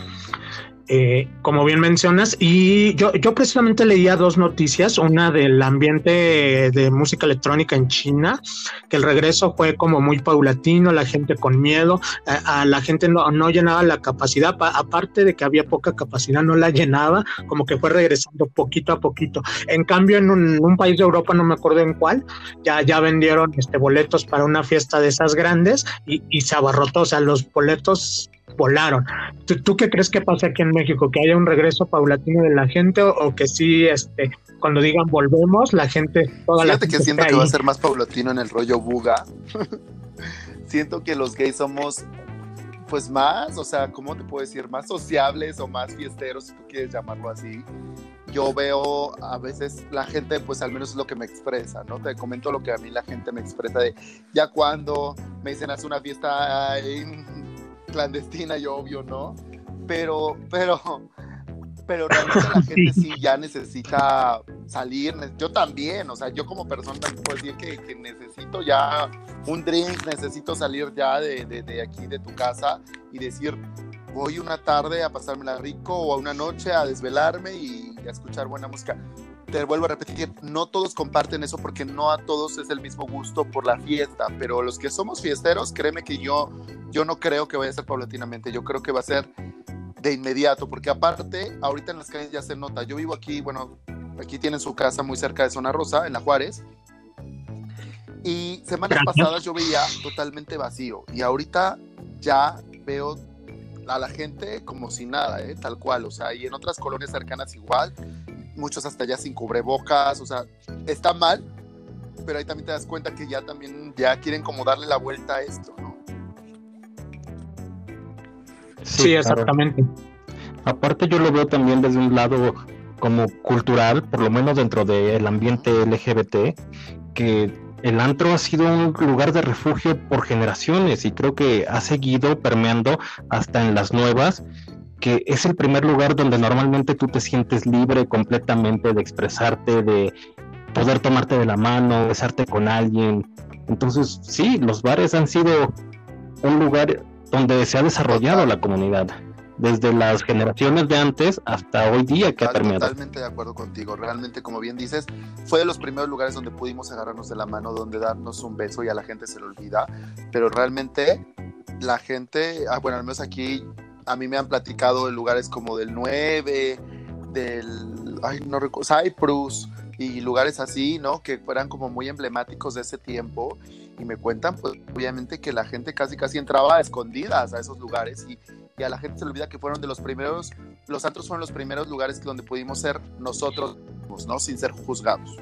Eh, como bien mencionas, y yo, yo precisamente leía dos noticias, una del ambiente de música electrónica en China, que el regreso fue como muy paulatino, la gente con miedo, a, la gente no, no, llenaba la capacidad, aparte de que había poca capacidad, no la llenaba, como que fue regresando poquito a poquito. En cambio, en un, un país de Europa, no me acuerdo en cuál, ya, ya vendieron este, boletos para una fiesta de esas grandes y, y se abarrotó, o sea, los boletos volaron. ¿Tú, ¿Tú, qué crees que pasa aquí en México? ¿Que haya un regreso paulatino de la gente o, o que sí, este, cuando digan volvemos, la gente, toda Fíjate la que siento que va a ser más paulatino en el rollo buga. siento que los gays somos pues más, o sea, ¿cómo te puedo decir? Más sociables o más fiesteros, si tú quieres llamarlo así. Yo veo a veces la gente, pues al menos es lo que me expresa, ¿no? Te comento lo que a mí la gente me expresa de ya cuando me dicen hace una fiesta en clandestina y obvio, ¿no? Pero, pero, pero realmente la gente sí ya necesita salir, yo también, o sea, yo como persona puedo decir que, que necesito ya un drink, necesito salir ya de, de, de, aquí, de tu casa y decir, voy una tarde a pasármela rico o a una noche a desvelarme y a escuchar buena música. Te vuelvo a repetir, no todos comparten eso porque no a todos es el mismo gusto por la fiesta, pero los que somos fiesteros, créeme que yo, yo no creo que vaya a ser paulatinamente, yo creo que va a ser de inmediato, porque aparte, ahorita en las calles ya se nota, yo vivo aquí, bueno, aquí tienen su casa muy cerca de Zona Rosa, en La Juárez, y semanas pasadas yo veía totalmente vacío, y ahorita ya veo a la gente como si nada, ¿eh? tal cual, o sea, y en otras colonias cercanas igual, muchos hasta ya sin cubrebocas, o sea, está mal, pero ahí también te das cuenta que ya también ya quieren como darle la vuelta a esto, ¿no? Sí, sí exactamente. Claro. Aparte yo lo veo también desde un lado como cultural, por lo menos dentro del ambiente LGBT, que el antro ha sido un lugar de refugio por generaciones y creo que ha seguido permeando hasta en las nuevas que es el primer lugar donde normalmente tú te sientes libre completamente de expresarte, de poder tomarte de la mano, besarte con alguien. Entonces, sí, los bares han sido un lugar donde se ha desarrollado la comunidad, desde las generaciones de antes hasta hoy día que ha permeado. Totalmente de acuerdo contigo, realmente como bien dices, fue de los primeros lugares donde pudimos agarrarnos de la mano, donde darnos un beso y a la gente se le olvida, pero realmente la gente, ah, bueno, al menos aquí a mí me han platicado de lugares como del 9, del, ay, no recuerdo, Cyprus, y lugares así, ¿no? Que fueran como muy emblemáticos de ese tiempo y me cuentan, pues obviamente que la gente casi casi entraba a escondidas a esos lugares y, y a la gente se le olvida que fueron de los primeros, los antros fueron los primeros lugares donde pudimos ser nosotros, ¿no? Sin ser juzgados.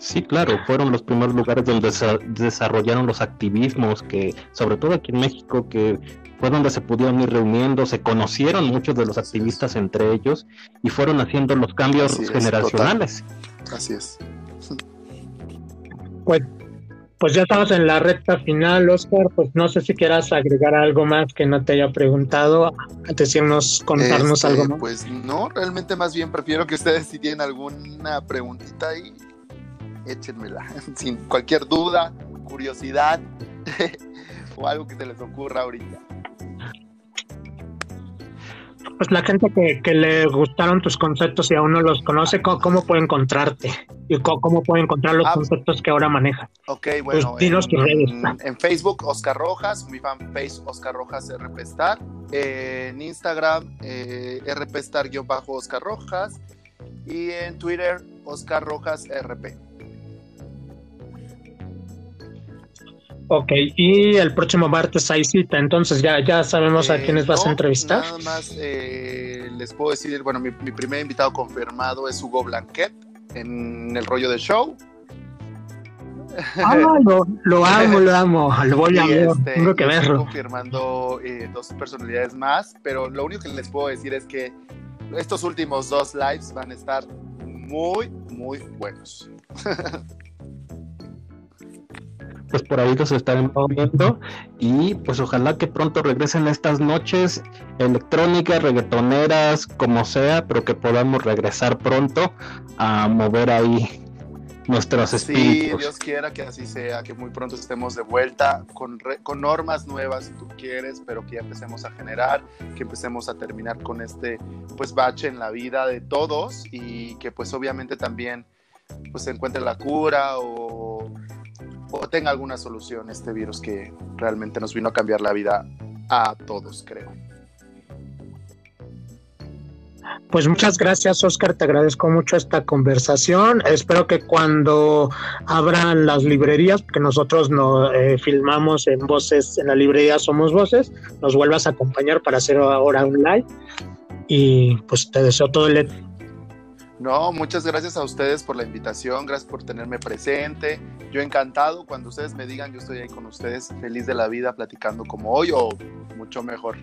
Sí, claro, fueron los primeros lugares donde se desarrollaron los activismos que, sobre todo aquí en México, que fue donde se pudieron ir reuniendo, se conocieron muchos de los activistas entre ellos y fueron haciendo los cambios Así es, generacionales. Así es. Pues, pues ya estamos en la recta final, Oscar. Pues no sé si quieras agregar algo más que no te haya preguntado, decirnos, contarnos Este, algo más. Pues no, realmente más bien prefiero que ustedes si tienen alguna preguntita ahí, échenmela, sin cualquier duda, curiosidad o algo que se les ocurra ahorita. Pues la gente que, que le gustaron tus conceptos y aún no los conoce, ¿cómo, cómo puede encontrarte? ¿Y cómo, cómo puede encontrar los Ah. conceptos que ahora maneja? Ok, bueno, dinos tus redes. en, en Facebook Oscar Rojas, mi fanpage Oscar Rojas RP Star, en Instagram eh, RP Star-Oscar Rojas y en Twitter Oscar Rojas RP. Ok, y el próximo martes hay cita, entonces ya, ya sabemos a Eh, quiénes vas a no, entrevistar. Nada más eh, les puedo decir, bueno, mi, mi primer invitado confirmado es Hugo Blanquet en el rollo de show. Ah, lo, lo amo, lo amo, lo voy a ver, este, tengo que y estoy verlo. confirmando eh, dos personalidades más, pero lo único que les puedo decir es que estos últimos dos lives van a estar muy, muy buenos. Pues por ahí los estaremos viendo y pues ojalá que pronto regresen estas noches electrónicas, reggaetoneras, como sea, pero que podamos regresar pronto a mover ahí nuestros Sí, espíritus. Dios quiera que así sea, que muy pronto estemos de vuelta con, re- con normas nuevas, si tú quieres, pero que ya empecemos a generar, que empecemos a terminar con este pues bache en la vida de todos y que pues obviamente también pues se encuentre la cura o, o tenga alguna solución este virus que realmente nos vino a cambiar la vida a todos, creo. Pues muchas gracias, Oscar. Te agradezco mucho esta conversación. Espero que cuando abran las librerías, porque nosotros no eh, filmamos en voces, en la librería Somos Voces, nos vuelvas a acompañar para hacer ahora un live. Y pues te deseo todo el. No, muchas gracias a ustedes por la invitación, gracias por tenerme presente. Yo encantado, cuando ustedes me digan, yo estoy ahí con ustedes, feliz de la vida, platicando como hoy o mucho mejor.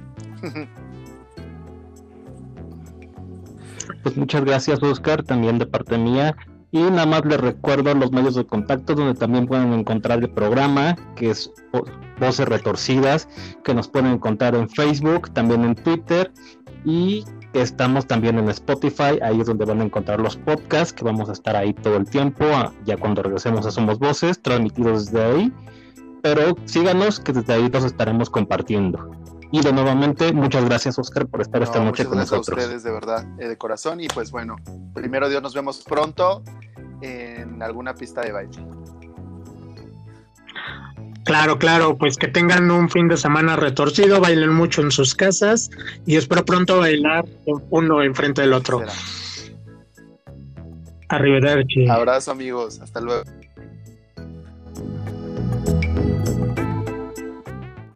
Pues muchas gracias, Oscar, también de parte mía. Y nada más les recuerdo los medios de contacto donde también pueden encontrar el programa, que es Vo- Voces Retorcidas, que nos pueden encontrar en Facebook, también en Twitter y estamos también en Spotify, ahí es donde van a encontrar los podcasts, que vamos a estar ahí todo el tiempo, ah, ya cuando regresemos a Somos Voces, transmitidos desde ahí. Pero síganos, que desde ahí los estaremos compartiendo. Y de nuevamente, muchas gracias, Oscar, por estar esta No, noche con gracias a nosotros. ustedes, de verdad, eh, de corazón. Y pues bueno, primero Dios, nos vemos pronto en alguna pista de baile. Claro, claro, pues que tengan un fin de semana retorcido, bailen mucho en sus casas y espero pronto bailar uno enfrente del otro. Arrivederci. Abrazo amigos, hasta luego.